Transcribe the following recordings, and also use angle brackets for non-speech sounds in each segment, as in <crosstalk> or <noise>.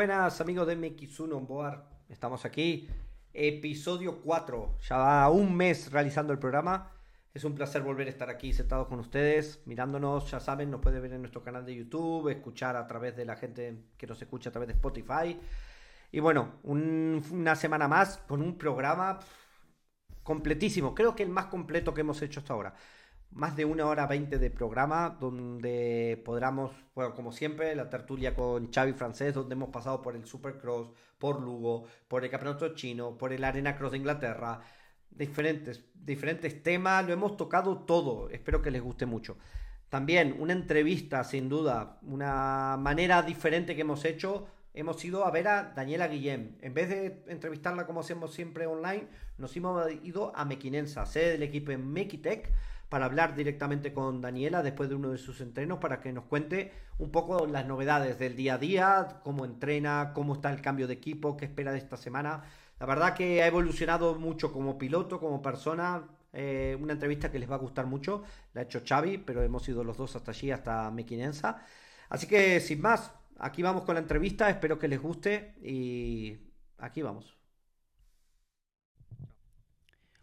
buenas amigos de MX1 Boar. Estamos aquí, episodio 4. Ya va un mes realizando el programa. Es un placer volver a estar aquí sentados con ustedes, mirándonos. Ya saben, nos puede ver en nuestro canal de YouTube, escuchar a través de la gente que nos escucha a través de Spotify. Y bueno, un- una semana más con un programa completísimo. Creo que el más completo que hemos hecho hasta ahora. Más de una hora veinte de programa donde podamos, bueno, como siempre, la tertulia con Xavi Francés, donde hemos pasado por el Supercross, por Lugo, por el Campeonato Chino, por el Arena Cross de Inglaterra, diferentes, diferentes temas, lo hemos tocado todo, espero que les guste mucho. También una entrevista, sin duda, una manera diferente que hemos hecho. Hemos ido a ver a Daniela Guillem. En vez de entrevistarla como hacemos siempre online, nos hemos ido a Mequinensa, sede del equipo en Mequitec, para hablar directamente con Daniela después de uno de sus entrenos para que nos cuente un poco las novedades del día a día, cómo entrena, cómo está el cambio de equipo, qué espera de esta semana. La verdad que ha evolucionado mucho como piloto, como persona. Eh, una entrevista que les va a gustar mucho. La ha hecho Xavi, pero hemos ido los dos hasta allí, hasta Mequinensa. Así que sin más, aquí vamos con la entrevista. Espero que les guste y aquí vamos.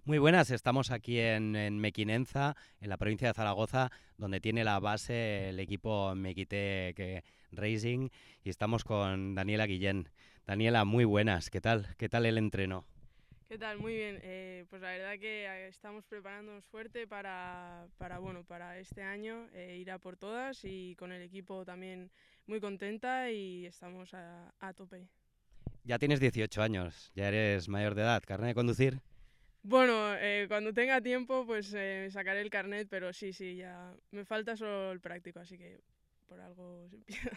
Muy buenas, estamos aquí en, en Mequinenza, en la provincia de Zaragoza, donde tiene la base el equipo Mequitec Racing y estamos con Daniela Guillén. Daniela, muy buenas, ¿qué tal? ¿Qué tal el entreno? ¿Qué tal? Muy bien. Eh, pues la verdad que eh, estamos preparándonos fuerte para, para, bueno, para este año eh, ir a por todas y con el equipo también muy contenta y estamos a, a tope. Ya tienes 18 años, ya eres mayor de edad, ¿carne de conducir? Bueno, eh, cuando tenga tiempo pues eh, sacaré el carnet, pero sí, sí, ya me falta solo el práctico, así que por algo se empieza.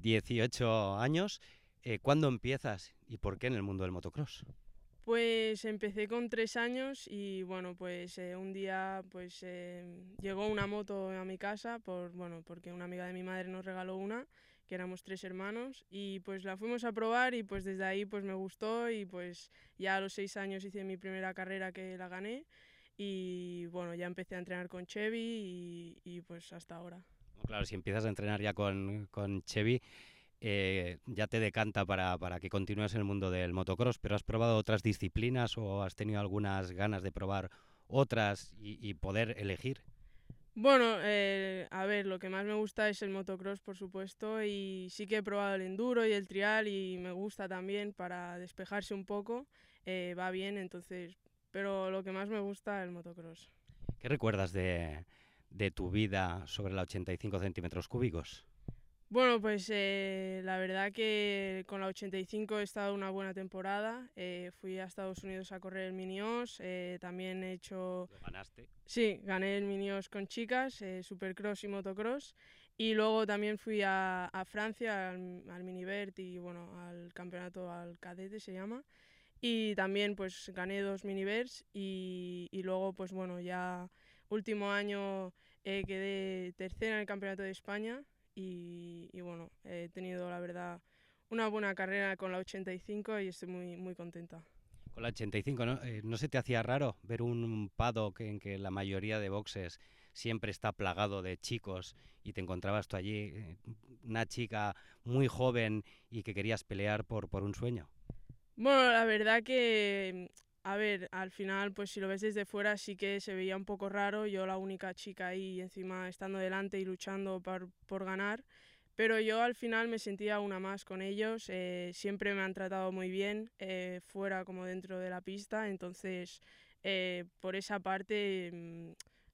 18 años, eh, ¿cuándo empiezas y por qué en el mundo del motocross? Pues empecé con tres años y bueno, pues eh, un día pues eh, llegó una moto a mi casa por bueno, porque una amiga de mi madre nos regaló una, que éramos tres hermanos y pues la fuimos a probar y pues desde ahí pues me gustó y pues ya a los seis años hice mi primera carrera que la gané y bueno, ya empecé a entrenar con Chevy y, pues hasta ahora. Claro, si empiezas a entrenar ya con, con Chevy, eh, ya te decanta para, para que continúes en el mundo del motocross, pero ¿has probado otras disciplinas o has tenido algunas ganas de probar otras y poder elegir? Bueno, eh, a ver, lo que más me gusta es el motocross, por supuesto, y sí que he probado el enduro y el trial y me gusta también para despejarse un poco, eh, va bien, entonces, pero lo que más me gusta es el motocross. ¿Qué recuerdas de, de tu vida sobre la 85 centímetros cúbicos? Bueno, pues eh, la verdad que con la 85 he estado una buena temporada. Eh, fui a Estados Unidos a correr el Minios. Eh, también he hecho. ¿Lo ganaste? Sí, gané el Minios con chicas, eh, Supercross y Motocross. Y luego también fui a, a Francia al, al Minivert y bueno, al campeonato al cadete se llama. Y también pues gané dos Minivers y, y luego pues bueno, ya último año quedé tercera en el campeonato de España y, y, bueno, he tenido la verdad una buena carrera con la 85 y estoy muy, muy contenta. Con la 85, ¿no? Eh, ¿no se te hacía raro ver un paddock en que la mayoría de boxes siempre está plagado de chicos y te encontrabas tú allí, eh, una chica muy joven y que querías pelear por, por un sueño? Bueno, la verdad que a ver, al final, pues si lo ves desde fuera sí que se veía un poco raro, yo la única chica ahí encima estando delante y luchando por, ganar, pero yo al final me sentía una más con ellos, eh, siempre me han tratado muy bien, eh, fuera como dentro de la pista, entonces eh, por esa parte mmm,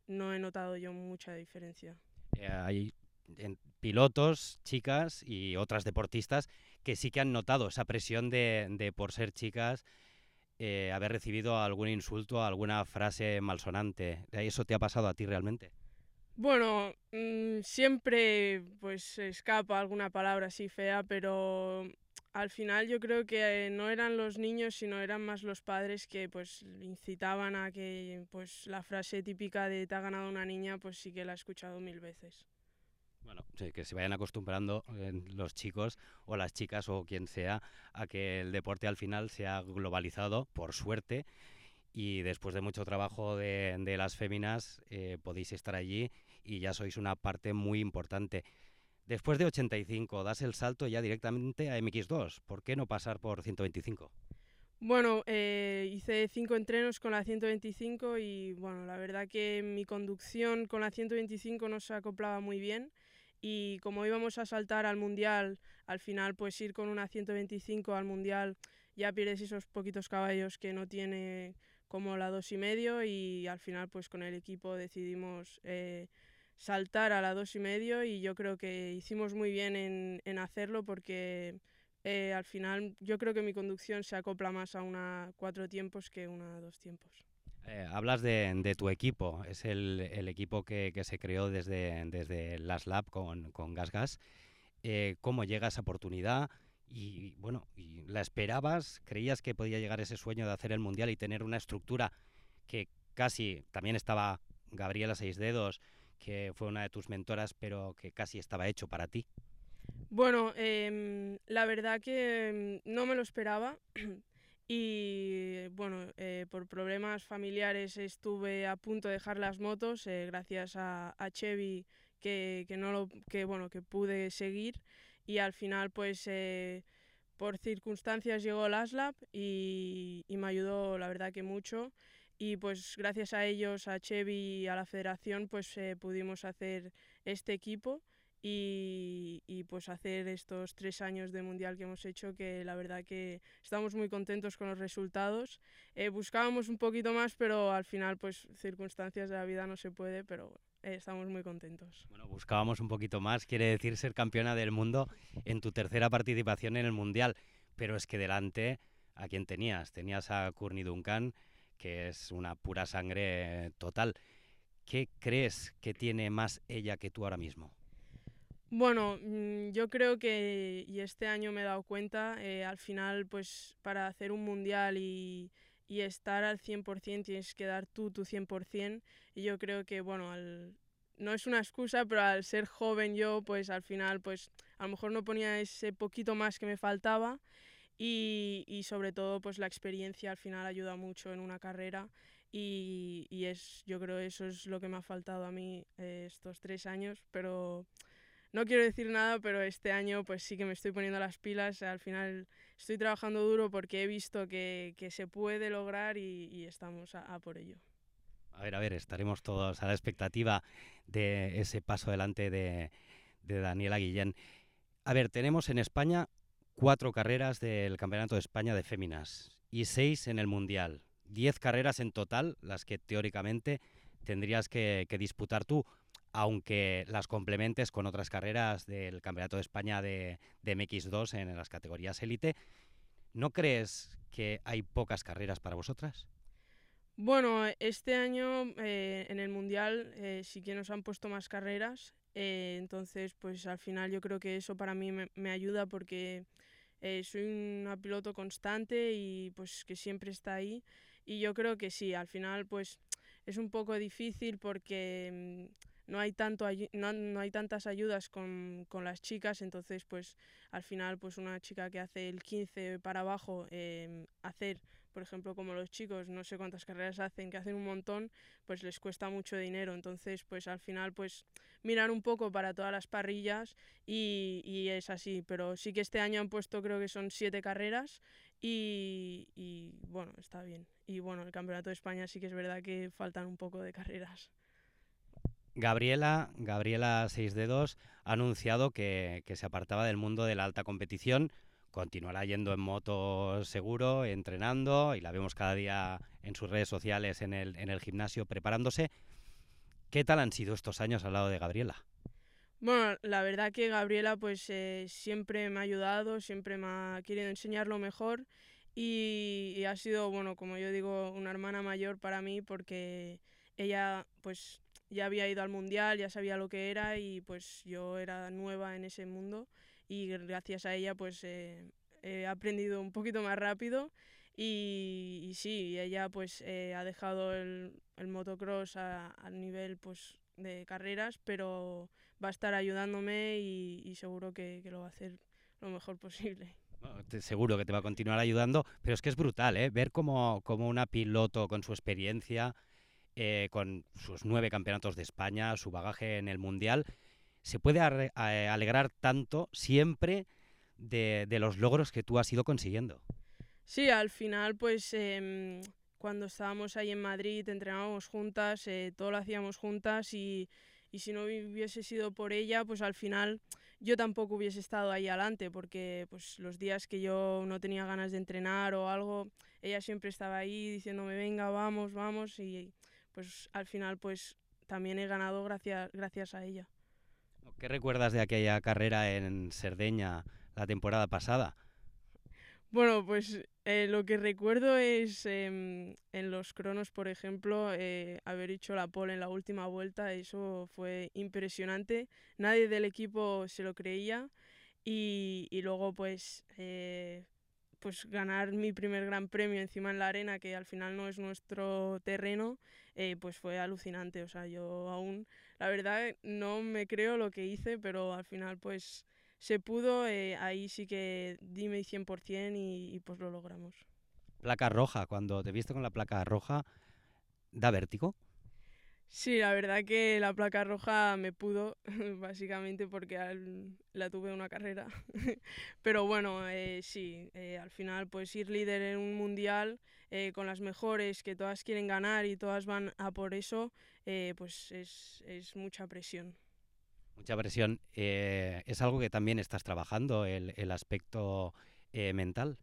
no he notado yo mucha diferencia. hay pilotos, chicas y otras deportistas que sí que han notado esa presión de por ser chicas, eh, haber recibido algún insulto, alguna frase malsonante. ¿Eso te ha pasado a ti realmente? Bueno, mmm, siempre pues escapa alguna palabra así fea, pero al final yo creo que no eran los niños, sino eran más los padres que pues incitaban a que pues la frase típica de te ha ganado una niña, pues sí que la he escuchado mil veces. Bueno, que se vayan acostumbrando eh, los chicos o las chicas o quien sea a que el deporte al final se ha globalizado, por suerte, y después de mucho trabajo de, de las féminas eh, podéis estar allí y ya sois una parte muy importante. Después de 85, das el salto ya directamente a MX2. ¿Por qué no pasar por 125? Bueno, eh, hice cinco entrenos con la 125 y bueno, la verdad que mi conducción con la 125 no se acoplaba muy bien y como íbamos a saltar al mundial, al final pues ir con una 125 al mundial ya pierdes esos poquitos caballos que no tiene como la dos y medio y al final pues con el equipo decidimos eh, saltar a la dos y medio y yo creo que hicimos muy bien en, hacerlo porque eh, al final yo creo que mi conducción se acopla más a una cuatro tiempos que una dos tiempos. Eh, hablas de, tu equipo, es el, equipo que, se creó desde, desde Las Lab con, con Gas Gas. Eh, ¿Cómo llega esa oportunidad? Y bueno, ¿la esperabas? ¿Creías que podía llegar ese sueño de hacer el Mundial y tener una estructura que casi también estaba Gabriela Seis Dedos, que fue una de tus mentoras, pero que casi estaba hecho para ti? Bueno, eh, la verdad que no me lo esperaba <clears throat> y bueno, eh, por problemas familiares estuve a punto de dejar las motos eh, gracias a, a Chevy que, que, no lo, que, bueno, que pude seguir y al final pues eh, por circunstancias llegó el ASLAB y, y me ayudó la verdad que mucho y pues gracias a ellos, a Chevy y a la federación pues eh, pudimos hacer este equipo y, y, pues hacer estos tres años de mundial que hemos hecho que la verdad que estamos muy contentos con los resultados. Eh, buscábamos un poquito más pero al final pues circunstancias de la vida no se puede pero eh, estamos muy contentos. Bueno buscábamos un poquito más quiere decir ser campeona del mundo en tu tercera participación en el mundial pero es que delante a quién tenías tenías a Courtney Duncan que es una pura sangre total. ¿qué crees que tiene más ella que tú ahora mismo? Bueno, mm, yo creo que, y este año me he dado cuenta, eh, al final, pues para hacer un mundial y, y estar al 100% tienes que dar tú tu 100%. Y yo creo que, bueno, al, no es una excusa, pero al ser joven yo, pues al final, pues a lo mejor no ponía ese poquito más que me faltaba. Y, y sobre todo, pues la experiencia al final ayuda mucho en una carrera. Y, y es, yo creo eso es lo que me ha faltado a mí eh, estos tres años, pero no quiero decir nada, pero este año pues sí que me estoy poniendo las pilas. Al final estoy trabajando duro porque he visto que, que se puede lograr y, estamos a, a, por ello. A ver, a ver, estaremos todos a la expectativa de ese paso adelante de, de Daniela Guillén. A ver, tenemos en España cuatro carreras del Campeonato de España de Féminas y seis en el Mundial. Diez carreras en total, las que teóricamente tendrías que, que disputar tú aunque las complementes con otras carreras del Campeonato de España de, de MX2 en las categorías élite. ¿No crees que hay pocas carreras para vosotras? Bueno, este año eh, en el Mundial eh, sí que nos han puesto más carreras, eh, entonces pues al final yo creo que eso para mí me, me ayuda porque eh, soy una piloto constante y pues que siempre está ahí y yo creo que sí, al final pues es un poco difícil porque no hay tanto no, no hay tantas ayudas con, con, las chicas entonces pues al final pues una chica que hace el 15 para abajo eh, hacer por ejemplo como los chicos no sé cuántas carreras hacen que hacen un montón pues les cuesta mucho dinero. Entonces pues al final pues mirar un poco para todas las parrillas y, y es así. Pero sí que este año han puesto creo que son siete carreras y, y bueno está bien y bueno el campeonato de España sí que es verdad que faltan un poco de carreras Gabriela, Gabriela Seis Dedos, ha anunciado que, que, se apartaba del mundo de la alta competición. Continuará yendo en moto seguro, entrenando, y la vemos cada día en sus redes sociales, en el, en el gimnasio, preparándose. ¿Qué tal han sido estos años al lado de Gabriela? Bueno, la verdad que Gabriela pues eh, siempre me ha ayudado, siempre me ha querido enseñar lo mejor y, y ha sido, bueno, como yo digo, una hermana mayor para mí porque ella pues ya había ido al mundial, ya sabía lo que era y pues yo era nueva en ese mundo y gracias a ella pues eh, he aprendido un poquito más rápido y, y sí, ella pues eh, ha dejado el, el motocross a, a, nivel pues de carreras, pero va a estar ayudándome y, y seguro que, que, lo va a hacer lo mejor posible. Seguro que te va a continuar ayudando, pero es que es brutal, ¿eh? Ver como, como una piloto con su experiencia, eh, con sus nueve campeonatos de España, su bagaje en el Mundial, se puede alegrar tanto siempre de, los logros que tú has ido consiguiendo. Sí, al final, pues em, cuando estábamos ahí en Madrid, entrenábamos juntas, eh, todo lo hacíamos juntas y, y si no hubiese sido por ella, pues al final yo tampoco hubiese estado ahí adelante, porque pues los días que yo no tenía ganas de entrenar o algo, ella siempre estaba ahí diciéndome, venga, vamos, vamos, y pues al final pues también he ganado gracias, gracias a ella. ¿Qué recuerdas de aquella carrera en Cerdeña la temporada pasada? Bueno, pues eh, lo que recuerdo es em, en los cronos, por ejemplo, eh, haber hecho la pole en la última vuelta, eso fue impresionante. Nadie del equipo se lo creía y, y luego pues, eh, pues ganar mi primer gran premio encima en la arena, que al final no es nuestro terreno, pues fue alucinante. O sea, yo aún, la verdad, no me creo lo que hice, pero al final pues se pudo, eh, ahí sí que dime 100% y, y pues lo logramos. Placa roja, cuando te viste con la placa roja, ¿da vértigo? Sí, la verdad que la placa roja me pudo, <laughs> básicamente porque la tuve una carrera. <laughs> Pero bueno, eh, sí, eh, al final pues ir líder en un mundial con las mejores que todas quieren ganar y todas van a por eso, pues es, es mucha presión. Mucha presión. Eh, ¿Es algo que también estás trabajando, el, el aspecto eh, mental?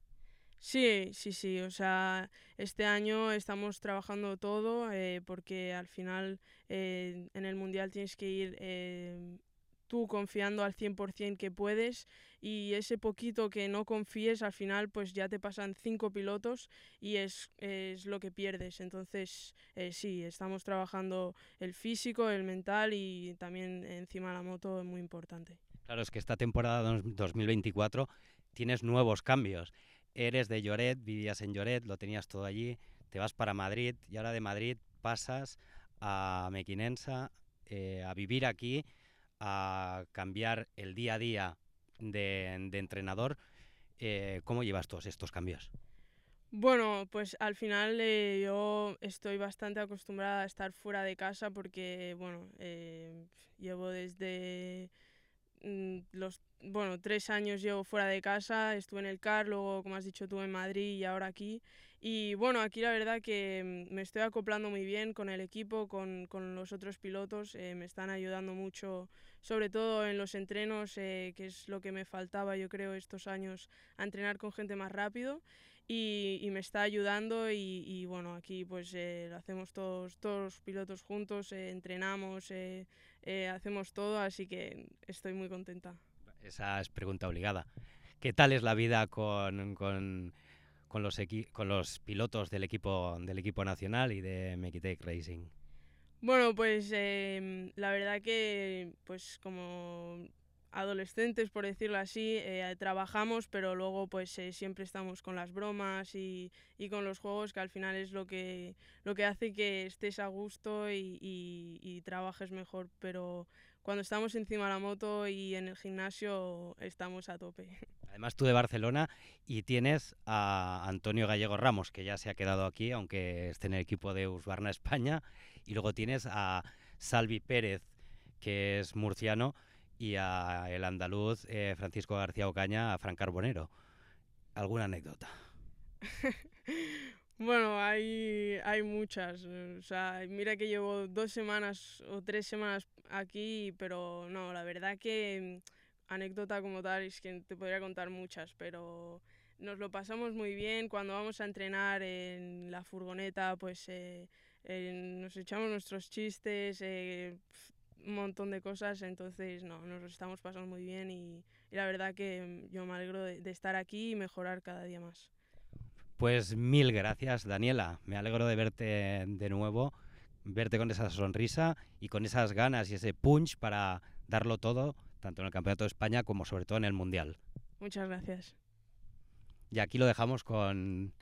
Sí, sí, sí. O sea, este año estamos trabajando todo eh, porque al final en el Mundial tienes que ir tú confiando al 100% que puedes y ese poquito que no confíes al final pues ya te pasan cinco pilotos y es, es lo que pierdes. Entonces eh, sí, estamos trabajando el físico, el mental y también encima la moto es muy importante. Claro, es que esta temporada 2024 tienes nuevos cambios. Eres de Lloret, vivías en Lloret, lo tenías todo allí, te vas para Madrid y ahora de Madrid pasas a Mequinensa eh, a vivir aquí a cambiar el día a día de, entrenador. Eh, ¿Cómo llevas todos estos cambios? Bueno, pues al final eh, yo estoy bastante acostumbrada a estar fuera de casa porque, bueno, eh, llevo desde los, bueno, tres años llevo fuera de casa, estuve en el CAR, luego, como has dicho tú, en Madrid y ahora aquí. Y bueno, aquí la verdad que mm, me estoy acoplando muy bien con el equipo, con, con los otros pilotos, me están ayudando mucho sobre todo en los entrenos, eh, que es lo que me faltaba yo creo estos años, a entrenar con gente más rápido y, me está ayudando y, bueno, aquí pues eh, lo hacemos todos, todos los pilotos juntos, eh, hacemos todo, así que estoy muy contenta. Esa es pregunta obligada. ¿Qué tal es la vida con, con, con los, con los pilotos del equipo, del equipo nacional y de Mekitech Racing? Bueno, pues em, la verdad que pues como adolescentes, por decirlo así, eh, trabajamos, pero luego pues eh, siempre estamos con las bromas y, y, con los juegos, que al final es lo que, lo que hace que estés a gusto y, y, trabajes mejor. Pero cuando estamos encima de la moto y en el gimnasio estamos a tope. <laughs> Además tú de Barcelona y tienes a Antonio Gallego Ramos, que ya se ha quedado aquí, aunque esté en el equipo de Usbarna España, y luego tienes a Salvi Pérez, que es murciano, y a el andaluz eh, Francisco García Ocaña, a Fran Carbonero. ¿Alguna anécdota? <laughs> bueno, hay, hay muchas. O sea, mira que llevo dos semanas o tres semanas aquí, pero no, la verdad que mm, anécdota como tal es que te podría contar muchas, pero nos lo pasamos muy bien. Cuando vamos a entrenar en la furgoneta, pues... Eh, eh, nos echamos nuestros chistes, un montón de cosas, entonces no, nos estamos pasando muy bien y, la verdad que yo me alegro de, estar aquí y mejorar cada día más. Pues mil gracias, Daniela. Me alegro de verte de nuevo, verte con esa sonrisa y con esas ganas y ese punch para darlo todo, tanto en el Campeonato de España como sobre todo en el Mundial. Muchas gracias. Y aquí lo dejamos con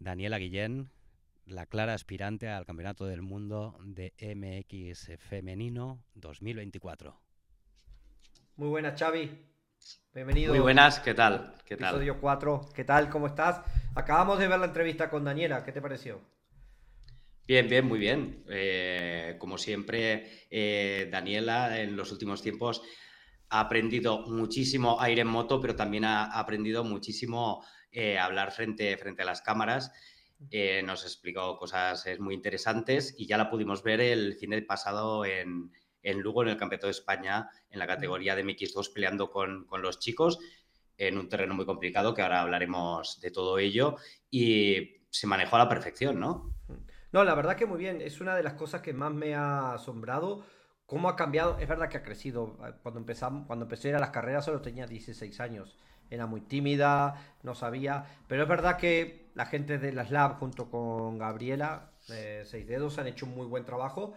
Daniela Guillén, la clara aspirante al Campeonato del Mundo de MX Femenino 2024. Muy buenas, Xavi. Bienvenido. Muy buenas, ¿qué tal? ¿Qué Episodio 4. ¿Qué tal? ¿Cómo estás? Acabamos de ver la entrevista con Daniela. ¿Qué te pareció? Bien, bien, muy bien. Eh, como siempre, eh, Daniela en los últimos tiempos ha aprendido muchísimo a ir en moto, pero también ha, aprendido muchísimo eh, a hablar frente, frente a las cámaras. Nos explicó cosas muy interesantes y ya la pudimos ver el fin del pasado en, en Lugo, en el Campeonato de España, en la categoría de MX2, peleando con, con los chicos en un terreno muy complicado, que ahora hablaremos de todo ello, y se manejó a la perfección, ¿no? No, la verdad que muy bien. Es una de las cosas que más me ha asombrado. Cómo ha cambiado. Es verdad que ha crecido. Cuando empezamos, cuando empecé a ir a las carreras solo tenía 16 años. Era muy tímida, no sabía. Pero es verdad que la gente de las Lab junto con Gabriela, de Seis Dedos, han hecho un muy buen trabajo.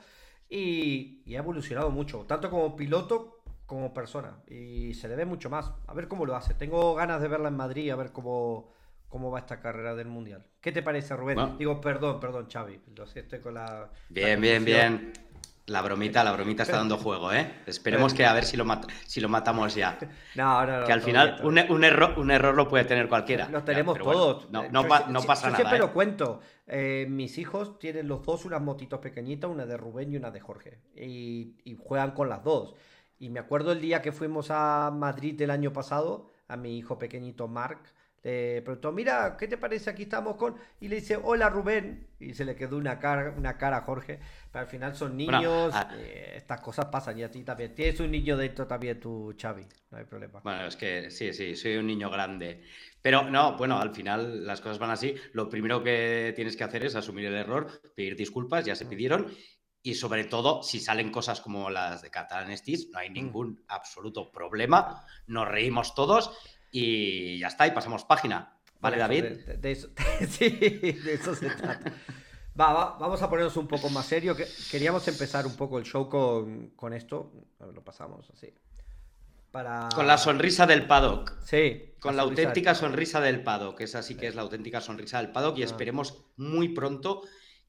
Y, y ha evolucionado mucho. Tanto como piloto como persona. Y se le ve mucho más. A ver cómo lo hace. Tengo ganas de verla en Madrid, a ver cómo cómo va esta carrera del Mundial. ¿Qué te parece, Rubén? Digo, perdón, perdón, Xavi. Lo sé, estoy con la... Bien, bien, bien. La bromita, la bromita está dando juego, ¿eh? Esperemos que a ver si lo, si lo matamos ya. <laughs> No, no, no. Que al final un, un, error, un error lo puede tener cualquiera. Lo tenemos todos. no, no, pasa nada. Siempre ¿eh? lo cuento. Eh, mis hijos tienen los dos unas motitos pequeñitas, una de Rubén y una de Jorge. Y, y juegan con las dos. Y me acuerdo el día que fuimos a Madrid el año pasado, a mi hijo pequeñito Mark le preguntó, mira, ¿qué te parece? Aquí estamos con... Y le dice, hola Rubén. Y se le quedó una cara, una cara a Jorge. Pero al final son niños, ah. eh, estas cosas pasan y a ti también. Tienes un niño dentro también tú, Xavi, no hay problema. Bueno, es que sí, sí, soy un niño grande. Pero no, bueno, al final las cosas van así. Lo primero que tienes que hacer es asumir el error, pedir disculpas, ya se mm. pidieron. Y sobre todo, si salen cosas como las de Catalan Stis, no hay mm. ningún absoluto problema. Nos reímos todos y ya está, y pasamos página. ¿Vale, David? <laughs> sí, de eso se trata. Va, vamos a ponernos un poco más serio. Queríamos empezar un poco el show con, con esto. A ver, lo pasamos así. Para... Con la sonrisa del paddock. Sí. Con la, auténtica sonrisa del paddock. Esa sí que es la auténtica sonrisa del paddock. Y ah. esperemos muy pronto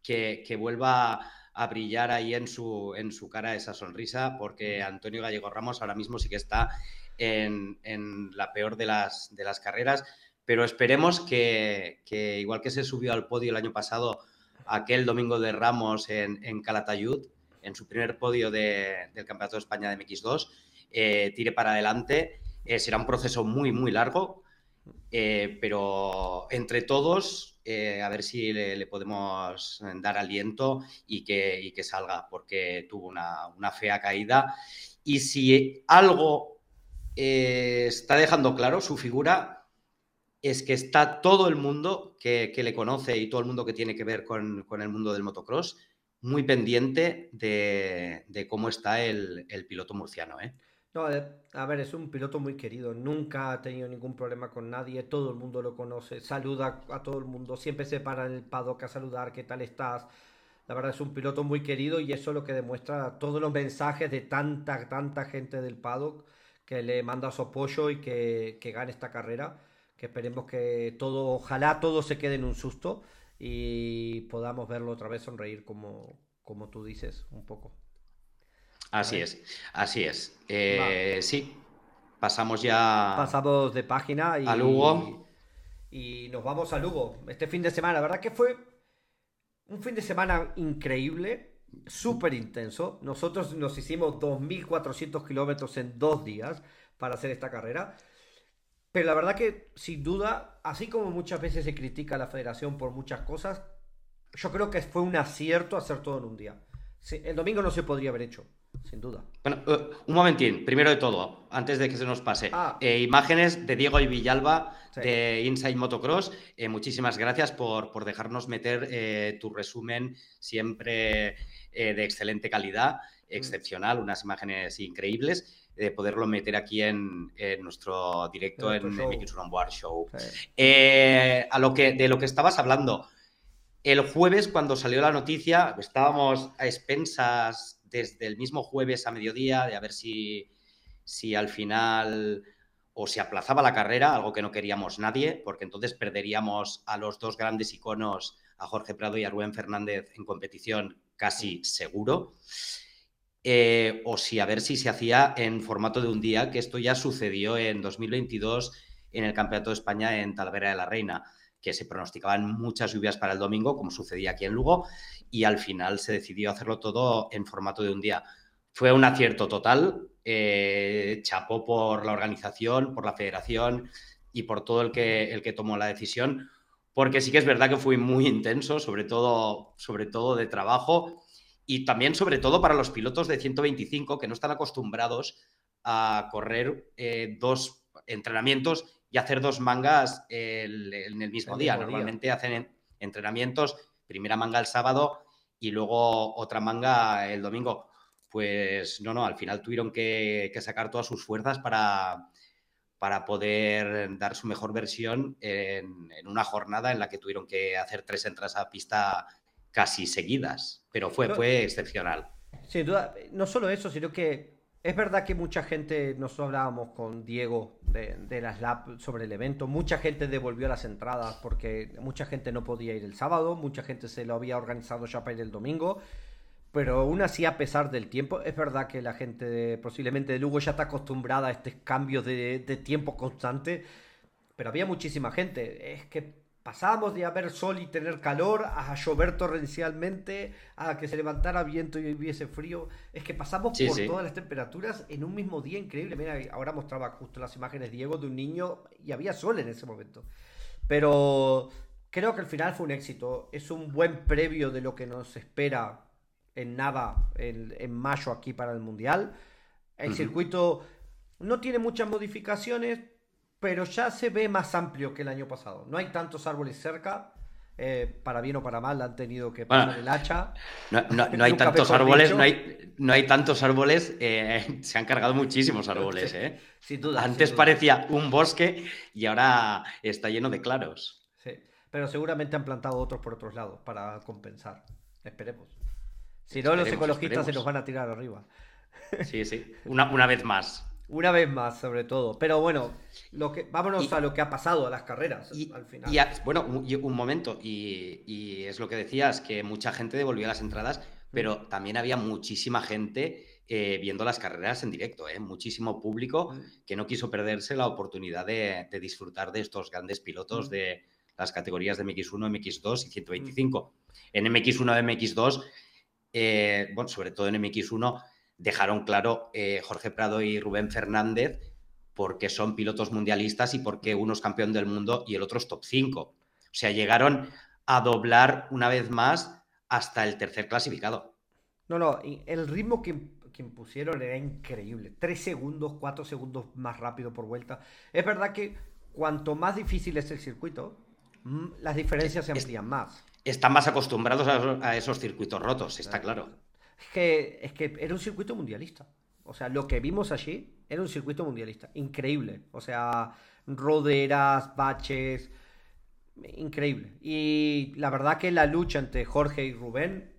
que, que, vuelva a brillar ahí en su, en su cara esa sonrisa. Porque Antonio Gallego Ramos ahora mismo sí que está en, la peor de las, carreras, pero esperemos que, igual que se subió al podio el año pasado, aquel domingo de Ramos en, Calatayud, en su primer podio del Campeonato de España de MX2, eh, tire para adelante. Eh, será un proceso muy, muy largo, eh, pero entre todos, a ver si le, podemos dar aliento y que, salga, porque tuvo una, fea caída. Y si algo eh, está dejando claro su figura es que está todo el mundo que, le conoce y todo el mundo que tiene que ver con, el mundo del motocross muy pendiente de, cómo está el, piloto murciano. ¿eh? No, a ver, es un piloto muy querido, nunca ha tenido ningún problema con nadie, todo el mundo lo conoce, saluda a todo el mundo, siempre se para en el paddock a saludar, ¿qué tal estás? La verdad es un piloto muy querido y eso es lo que demuestra todos los mensajes de tanta, tanta gente del paddock que le manda su apoyo y que, gane esta carrera. Que esperemos que todo, ojalá todo se quede en un susto y podamos verlo otra vez sonreír como, como tú dices, un poco. Así es, así es. Eh, sí, pasamos ya. Pasamos de página y, a Lugo. Y, y nos vamos a Lugo. Este fin de semana, la verdad que fue un fin de semana increíble súper intenso. Nosotros nos hicimos 2.400 kilómetros en dos días para hacer esta carrera. Pero la verdad que, sin duda, así como muchas veces se critica a la federación por muchas cosas, yo creo que fue un acierto hacer todo en un día. el domingo no se podría haber hecho, sin duda. Bueno, eh, un momentín, primero de todo, antes de que se nos pase. Ah. Eh, imágenes de Diego y Villalba de Inside Motocross. Eh, muchísimas gracias por, por dejarnos meter tu resumen siempre de excelente calidad, excepcional, unas imágenes increíbles de poderlo meter aquí en, nuestro directo en, el Board Show. A lo que, de lo que estabas hablando, el jueves cuando salió la noticia, estábamos a expensas desde el mismo jueves a mediodía de a ver si, si al final o se aplazaba la carrera, algo que no queríamos nadie, porque entonces perderíamos a los dos grandes iconos, a Jorge Prado y a Rubén Fernández en competición casi seguro. Eh, o si a ver si se hacía en formato de un día, que esto ya sucedió en 2022 en el Campeonato de España en Talavera de la Reina, que se pronosticaban muchas lluvias para el domingo, como sucedía aquí en Lugo, y al final se decidió hacerlo todo en formato de un día. Fue un acierto total, eh, chapó por la organización, por la federación y por todo el que, el que tomó la decisión, porque sí que es verdad que fue muy intenso, sobre todo, sobre todo de trabajo y también sobre todo para los pilotos de 125 que no están acostumbrados a correr eh, dos entrenamientos y hacer dos mangas en el mismo día. Normalmente hacen entrenamientos, primera manga el sábado y luego otra manga el domingo. Pues no, no, al final tuvieron que, sacar todas sus fuerzas para, para poder dar su mejor versión en, una jornada en la que tuvieron que hacer tres entradas a pista casi seguidas. Pero fue, fue excepcional. Sin duda, no solo eso, sino que es verdad que mucha gente, nosotros hablábamos con Diego de, las lab sobre el evento, mucha gente devolvió las entradas porque mucha gente no podía ir el sábado, mucha gente se lo había organizado ya para ir el domingo, pero aún así a pesar del tiempo, es verdad que la gente posiblemente de Lugo ya está acostumbrada a este cambio de, de tiempo constante, pero había muchísima gente, es que Pasábamos de haber sol y tener calor a llover torrencialmente, a que se levantara viento y hubiese frío. Es que pasamos por todas las temperaturas en un mismo día increíble. Mira, ahora mostraba justo las imágenes Diego de un niño y había sol en ese momento. Pero creo que al final fue un éxito. Es un buen previo de lo que nos espera en nada en, mayo aquí para el Mundial. El circuito no tiene muchas modificaciones, pero ya se ve más amplio que el año pasado. No hay tantos árboles cerca. Eh, para bien o para mal han tenido que poner el hacha. No, <laughs> hay tantos árboles, no hay, no hay tantos árboles, eh, <laughs> se han cargado muchísimos árboles. Eh. Sin duda. Antes parecía un bosque y ahora está lleno de claros. Sí, pero seguramente han plantado otros por otros lados para compensar. Esperemos. Si no, los ecologistas se nos van a tirar arriba. Sí, sí, una, una vez más. Una vez más, sobre todo. Pero bueno, lo que, vámonos a lo que ha pasado a las carreras y, al final. bueno, un, momento, y, es lo que decías, que mucha gente devolvió las entradas, pero mm. también había muchísima gente eh, viendo las carreras en directo, ¿eh? muchísimo público mm. que no quiso perderse la oportunidad de, disfrutar de estos grandes pilotos mm. de las categorías de MX1, MX2 y 125. En MX1, MX2, eh, bueno, sobre todo en MX1 dejaron claro eh, Jorge Prado y Rubén Fernández porque son pilotos mundialistas y porque uno es campeón del mundo y el otro es top 5. O sea, llegaron a doblar una vez más hasta el tercer clasificado. No, no, el ritmo que, impusieron era increíble. Tres segundos, cuatro segundos más rápido por vuelta. Es verdad que cuanto más difícil es el circuito, mm, las diferencias se amplían más. Están más acostumbrados a, esos circuitos rotos, está claro. Es que, es que era un circuito mundialista. O sea, lo que vimos allí era un circuito mundialista. Increíble. O sea, roderas, baches. Increíble. Y la verdad que la lucha entre Jorge y Rubén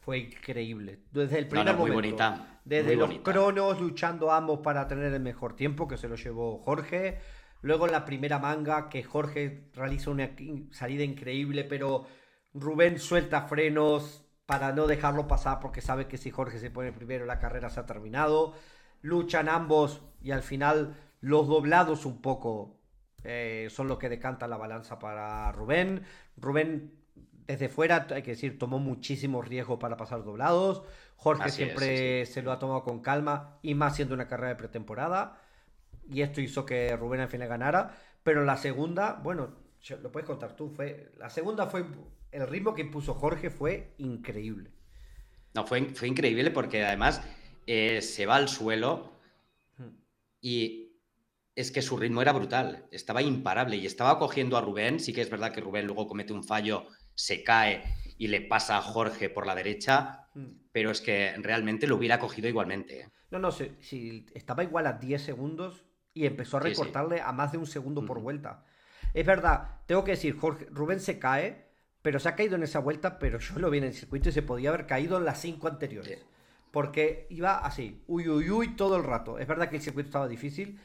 fue increíble. Desde el primer muy momento. Bonita. Desde los cronos luchando ambos para tener el mejor tiempo, que se lo llevó Jorge. Luego en la primera manga, que Jorge realiza una salida increíble, pero Rubén suelta frenos, para no dejarlo pasar porque sabe que si Jorge se pone primero la carrera se ha terminado. Luchan ambos y al final los doblados un poco eh, son los que decantan la balanza para Rubén. Rubén desde fuera, hay que decir, tomó muchísimos riesgos para pasar doblados. Jorge siempre se lo ha tomado con calma y más siendo una carrera de pretemporada. Y esto hizo que Rubén al final ganara. Pero la segunda, bueno, lo puedes contar tú, fue la segunda fue el ritmo que impuso Jorge fue increíble. No, fue, fue increíble porque además eh, se va al suelo hmm. y es que su ritmo era brutal, estaba imparable y estaba cogiendo a Rubén, sí que es verdad que Rubén luego comete un fallo, se cae y le pasa a Jorge por la derecha, hmm. pero es que realmente lo hubiera cogido igualmente. ¿eh? No, no, si, estaba igual a 10 segundos y empezó a recortarle a más de un segundo por vuelta. Es verdad, tengo que decir, Jorge, Rubén se cae, pero se ha caído en esa vuelta, pero yo lo vi en el circuito y se podía haber caído en las cinco anteriores. Porque iba así, uy, uy, uy, todo el rato. Es verdad que el circuito estaba difícil,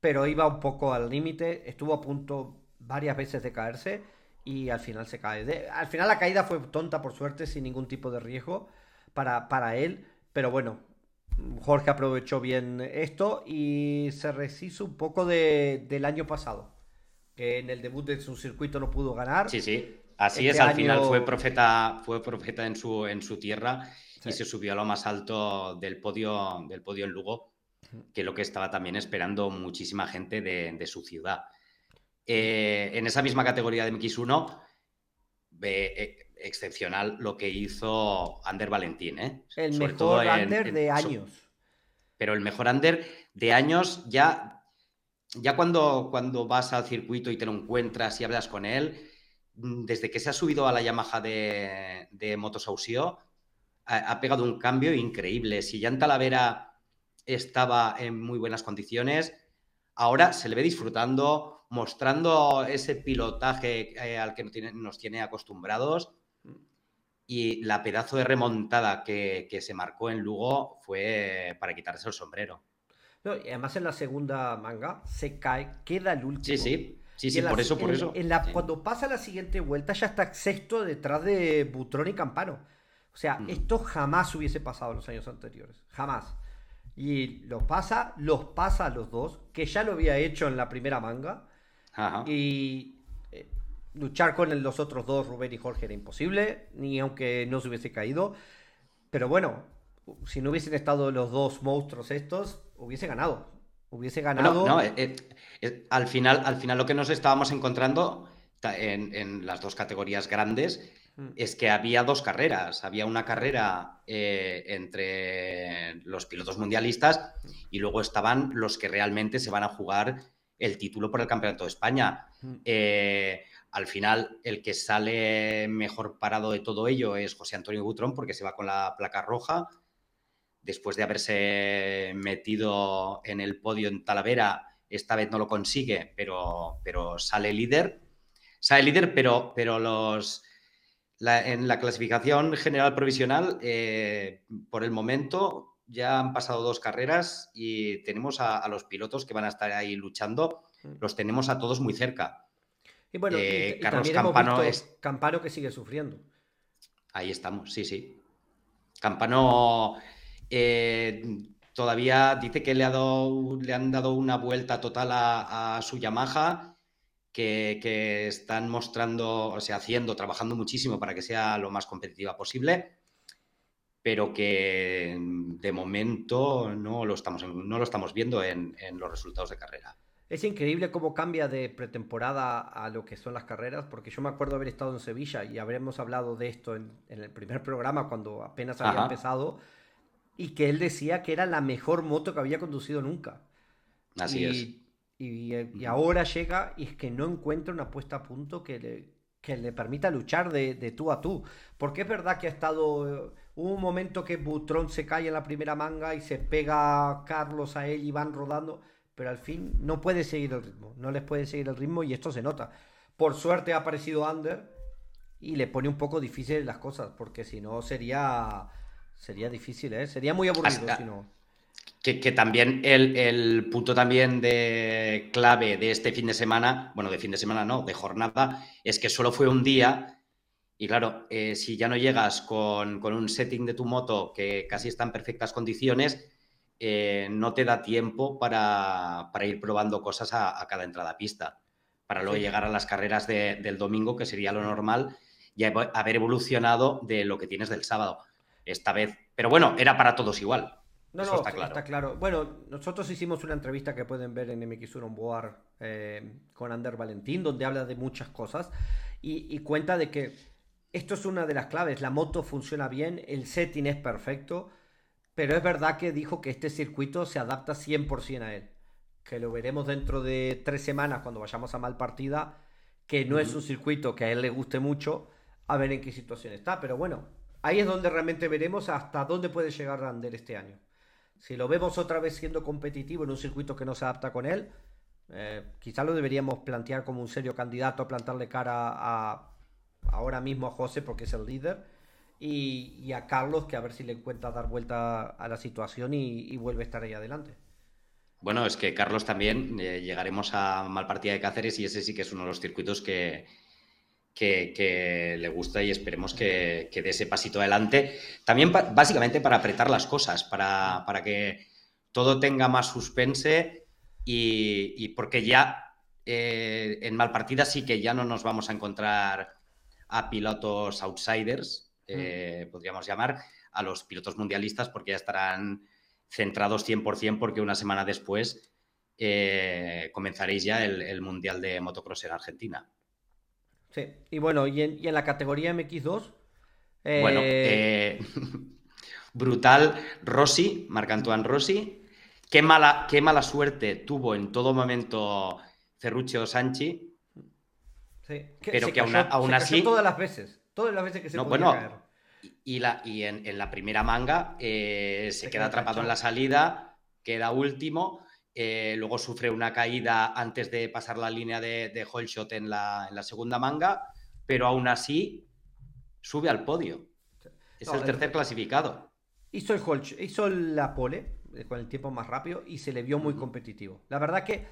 pero iba un poco al límite, estuvo a punto varias veces de caerse y al final se cae. al final la caída fue tonta, por suerte, sin ningún tipo de riesgo para, para él, pero bueno, Jorge aprovechó bien esto y se reshizo un poco de, del año pasado que en el debut de su circuito no pudo ganar. Sí, sí. Así este es, al final fue profeta, fue profeta en su, en su tierra y se subió a lo más alto del podio, del podio en Lugo, que es lo que estaba también esperando muchísima gente de, su ciudad. Eh, en esa misma categoría de MX1, eh, excepcional lo que hizo Ander Valentín. ¿eh? El mejor Ander de años. Pero el mejor Ander de años ya, ya cuando, cuando vas al circuito y te lo encuentras y hablas con él, desde que se ha subido a la Yamaha de, de Motosaucio, ha, ha, pegado un cambio increíble. Si ya en Talavera estaba en muy buenas condiciones, ahora se le ve disfrutando, mostrando ese pilotaje eh, al que nos tiene acostumbrados y la pedazo de remontada que, se marcó en Lugo fue para quitarse el sombrero. No, y además en la segunda manga se cae, queda el último. Sí, sí. Sí, sí, por eso, por eso. Cuando pasa la siguiente vuelta ya está sexto detrás de Butrón y Campano. O sea, mm. esto jamás hubiese pasado en los años anteriores. Jamás. Y los pasa, los pasa a los dos, que ya lo había hecho en la primera manga. Y luchar con los otros dos, Rubén y Jorge, era imposible, ni aunque no se hubiese caído. Pero bueno, si no hubiesen estado los dos monstruos estos, hubiese ganado. Hubiese ganado. No, eh, eh, al, final, al final lo que nos estábamos encontrando en, las dos categorías grandes mm. es que había dos carreras. Había una carrera eh, entre los pilotos mundialistas y luego estaban los que realmente se van a jugar el título por el Campeonato de España. Mm. Al final, el que sale mejor parado de todo ello es José Antonio Butrón, porque se va con la placa roja. Después de haberse metido en el podio en Talavera, esta vez no lo consigue, pero, pero sale líder. Sale líder, pero, pero los, en la clasificación general provisional, eh, por el momento, ya han pasado dos carreras y tenemos a, los pilotos que van a estar ahí luchando, mm. los tenemos a todos muy cerca. Y bueno, eh, Carlos Campano es. Campano que sigue sufriendo. Ahí estamos, sí, sí. Campano eh, todavía dice que le, ha dado, le han dado una vuelta total a, su Yamaha, que, están mostrando, o sea, haciendo, trabajando muchísimo para que sea lo más competitiva posible, pero que de momento no lo estamos, no lo estamos viendo en los resultados de carrera. Es increíble cómo cambia de pretemporada a lo que son las carreras, porque yo me acuerdo haber estado en Sevilla y habremos hablado de esto en, el primer programa cuando apenas había empezado, y que él decía que era la mejor moto que había conducido nunca. Así es. Y, ahora llega y es que no encuentra una puesta a punto que le, que le permita luchar de, de, tú a tú. Porque es verdad que ha estado. Hubo un momento que Butrón se cae en la primera manga y se pega Carlos a él y van rodando pero al fin no puede seguir el ritmo, no les puede seguir el ritmo y esto se nota. Por suerte ha aparecido Ander y le pone un poco difícil las cosas, porque si no sería sería difícil, ¿eh? sería muy aburrido si no. Que, también el, el, punto también de clave de este fin de semana, bueno, de fin de semana no, de jornada, es que solo fue un día y claro, eh, si ya no llegas con, con, un setting de tu moto que casi está en perfectas condiciones, eh, no te da tiempo para, ir probando cosas a, cada entrada a pista, para luego llegar a las carreras del domingo, que sería lo normal, y haber evolucionado de lo que tienes del sábado. Esta vez, pero bueno, era para todos igual. No, no, está claro. está claro. Bueno, nosotros hicimos una entrevista que pueden ver en MX1 Board eh, con Ander Valentín, donde habla de muchas cosas y, y, cuenta de que esto es una de las claves. La moto funciona bien, el setting es perfecto, pero es verdad que dijo que este circuito se adapta 100% a él. Que lo veremos dentro de tres semanas cuando vayamos a mal partida. Que no es un circuito que a él le guste mucho. A ver en qué situación está. Pero bueno, ahí es donde realmente veremos hasta dónde puede llegar Rander este año. Si lo vemos otra vez siendo competitivo en un circuito que no se adapta con él, eh, quizá lo deberíamos plantear como un serio candidato a plantarle cara a ahora mismo a José porque es el líder y, a Carlos que a ver si le encuentra dar vuelta a la situación y, vuelve a estar ahí adelante. Bueno, es que Carlos también eh, llegaremos a Malpartida de Cáceres y ese sí que es uno de los circuitos que, que, le gusta y esperemos que, dé ese pasito adelante. También básicamente para apretar las cosas, para, que todo tenga más suspense y, porque ya eh, en Malpartida sí que ya no nos vamos a encontrar a pilotos outsiders, eh, podríamos llamar, a los pilotos mundialistas, porque ya estarán centrados 100% porque una semana después eh, comenzaréis ya el, Mundial de Motocross en Argentina. Sí, y bueno, y en, la categoría MX2. Bueno, <laughs> brutal, Rossi, Marc-Antoine Rossi. Qué mala, qué mala suerte tuvo en todo momento Ferruccio Sanchi. Sí, pero que aún, así. Todas las veces. Todas las veces que se no, bueno, caer. Y, la, y en, la primera manga eh, se, queda, atrapado en la salida, queda último. Eh, luego sufre una caída antes de pasar la línea de, de shot en la, en la segunda manga, pero aún así sube al podio. Es el tercer clasificado. Hizo, el hizo la pole eh, con el tiempo más rápido y se le vio muy competitivo. La verdad que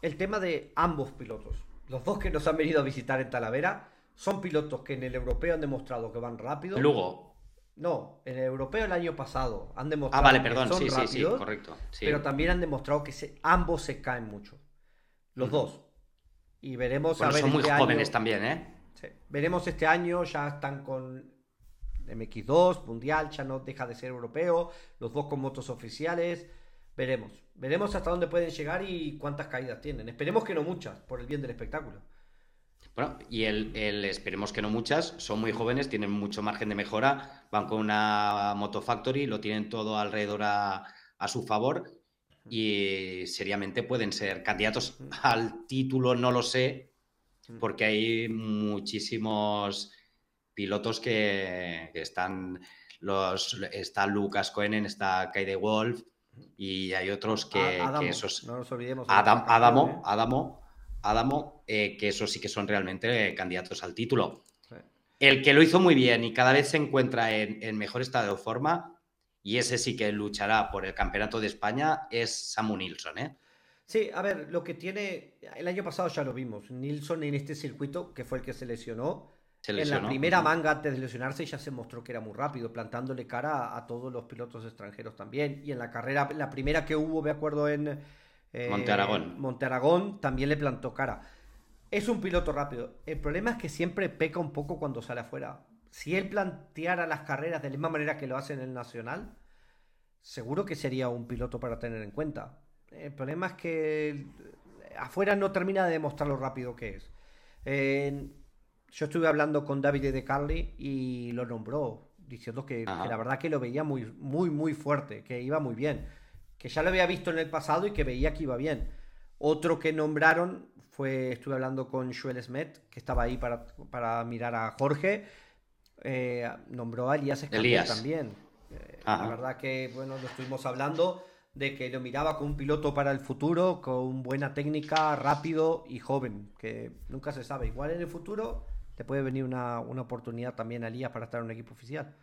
el tema de ambos pilotos, los dos que nos han venido a visitar en Talavera, son pilotos que en el europeo han demostrado que van rápido. Luego. No, en el europeo el año pasado han demostrado ah, vale, perdón, que son sí, rápidos, sí, sí, correcto. Pero también han demostrado que ambos se caen mucho. Los dos. Y veremos a ver. Son muy este jóvenes también, ¿eh? Sí. Veremos este año, ya están con MX2, Mundial, ya no deja de ser europeo, los dos con motos oficiales. Veremos, veremos hasta dónde pueden llegar y cuántas caídas tienen. Esperemos que no muchas, por el bien del espectáculo. Bueno, y el, esperemos que no muchas, son muy jóvenes, tienen mucho margen de mejora, van con una Moto Factory, lo tienen todo alrededor a, a su favor y seriamente pueden ser candidatos al título, no lo sé, porque hay muchísimos pilotos que, están, los, está Lucas Coenen, está Kaide Wolf y hay otros que, Adamo, esos... No nos olvidemos. Adamo, Adamo, Adamo, eh, que esos sí que son realmente candidatos al título. El que lo hizo muy bien y cada vez se encuentra en, mejor estado de forma, y ese sí que luchará por el campeonato de España, es Samu Nilsson. ¿eh? Sí, a ver, lo que tiene, el año pasado ya lo vimos, Nilsson en este circuito, que fue el que se lesionó, en la primera manga antes de lesionarse ya se mostró que era muy rápido, plantándole cara a, todos los pilotos extranjeros también. Y en la carrera, la primera que hubo, me acuerdo, en eh, Monte Aragón. también le plantó cara. Es un piloto rápido. El problema es que siempre peca un poco cuando sale afuera. Si él planteara las carreras de la misma manera que lo hace en el Nacional, seguro que sería un piloto para tener en cuenta. El problema es que afuera no termina de demostrar lo rápido que es. Yo estuve hablando con David de Carly y lo nombró, diciendo que, la verdad que lo veía muy, muy, muy fuerte, que iba muy bien, que ya lo había visto en el pasado y que veía que iba bien. Otro que nombraron fue, estuve hablando con Joel Smet, que estaba ahí para, para mirar a Jorge, eh, nombró a Elías también. Eh, la verdad que, bueno, lo estuvimos hablando de que lo miraba como un piloto para el futuro, con buena técnica, rápido y joven, que nunca se sabe. Igual en el futuro te puede venir una, oportunidad también a Elías para estar en un equipo oficial.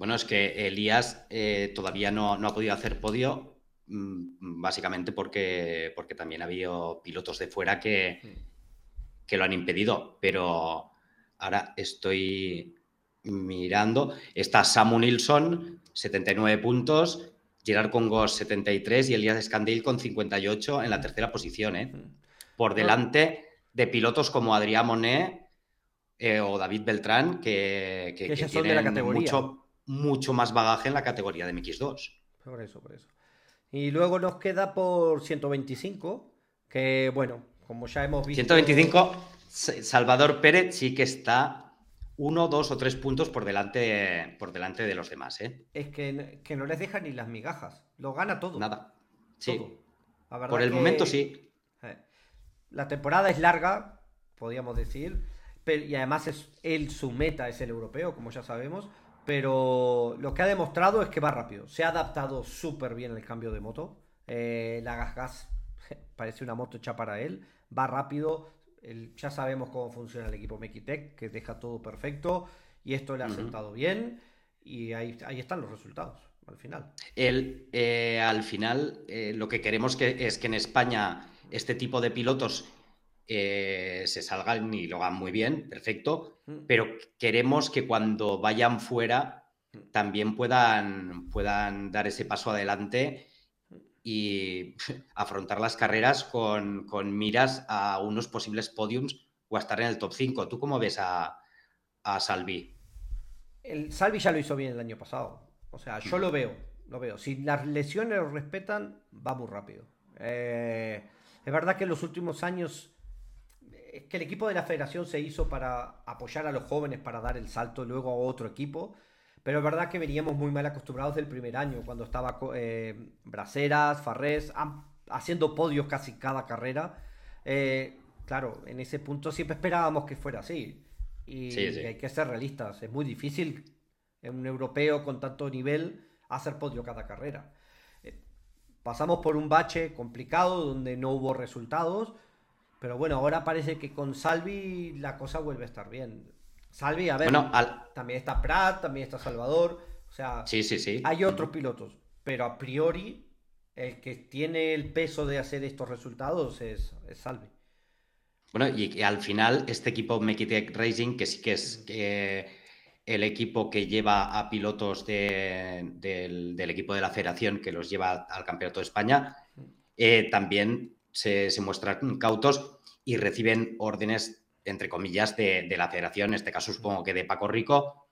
Bueno, es que Elías eh, todavía no, ha podido hacer podio, mm, básicamente porque, porque también ha habido pilotos de fuera que, que lo han impedido. Pero ahora estoy mirando. Está Samu Nilsson, 79 puntos, Gerard Congos, 73 y Elías Escandil con 58 en la tercera posición. ¿eh? Por delante de pilotos como Adrián Monet eh, o David Beltrán, que, que, tienen mucho, mucho más bagaje en la categoría de MX2. Por eso, por eso. Y luego nos queda por 125, que bueno, como ya hemos visto. 125, Salvador Pérez sí que está uno, dos o tres puntos por delante, por delante de los demás. ¿eh? Es que, no les deja ni las migajas, lo gana todo. Nada. Sí. Por el momento sí. Eh, la temporada es larga, podríamos decir y además es él su meta es el europeo, como ya sabemos, pero lo que ha demostrado es que va rápido. Se ha adaptado súper bien el cambio de moto. Eh, la Gas Gas <laughs> parece una moto hecha para él. Va rápido. ya sabemos cómo funciona el equipo Mekitech, que deja todo perfecto. Y esto le ha sentado bien. Y ahí, ahí están los resultados al final. El, eh, al final, eh, lo que queremos que, es que en España este tipo de pilotos eh, se salgan y lo hagan muy bien, perfecto, mm. pero queremos que cuando vayan fuera también puedan, puedan dar ese paso adelante y <laughs> afrontar las carreras con, miras a unos posibles podiums o a estar en el top 5. ¿Tú cómo ves a, Salvi? El Salvi ya lo hizo bien el año pasado. O sea, yo lo veo, lo veo. Si las lesiones lo respetan, va muy rápido. Eh, es verdad que en los últimos años es que el equipo de la federación se hizo para apoyar a los jóvenes para dar el salto luego a otro equipo. Pero es verdad que veníamos muy mal acostumbrados del primer año, cuando estaba eh, Braceras, Farrés, haciendo podios casi cada carrera. Eh, claro, en ese punto siempre esperábamos que fuera así. Y hay que ser realistas. Es muy difícil en un europeo con tanto nivel hacer podio cada carrera. Eh, pasamos por un bache complicado donde no hubo resultados. Pero bueno, ahora parece que con Salvi la cosa vuelve a estar bien. Salvi, a ver, también está Prat, también está Salvador, o sea, sí, sí, sí. hay otros pilotos, pero a priori el que tiene el peso de hacer estos resultados es, Salvi. Bueno, y al final este equipo Mekitech Racing, que sí que es el equipo que lleva a pilotos del, equipo de la federación que los lleva al Campeonato de España, eh, también se, se muestran cautos y reciben órdenes entre comillas, de, la federación, en este caso supongo que de Paco Rico,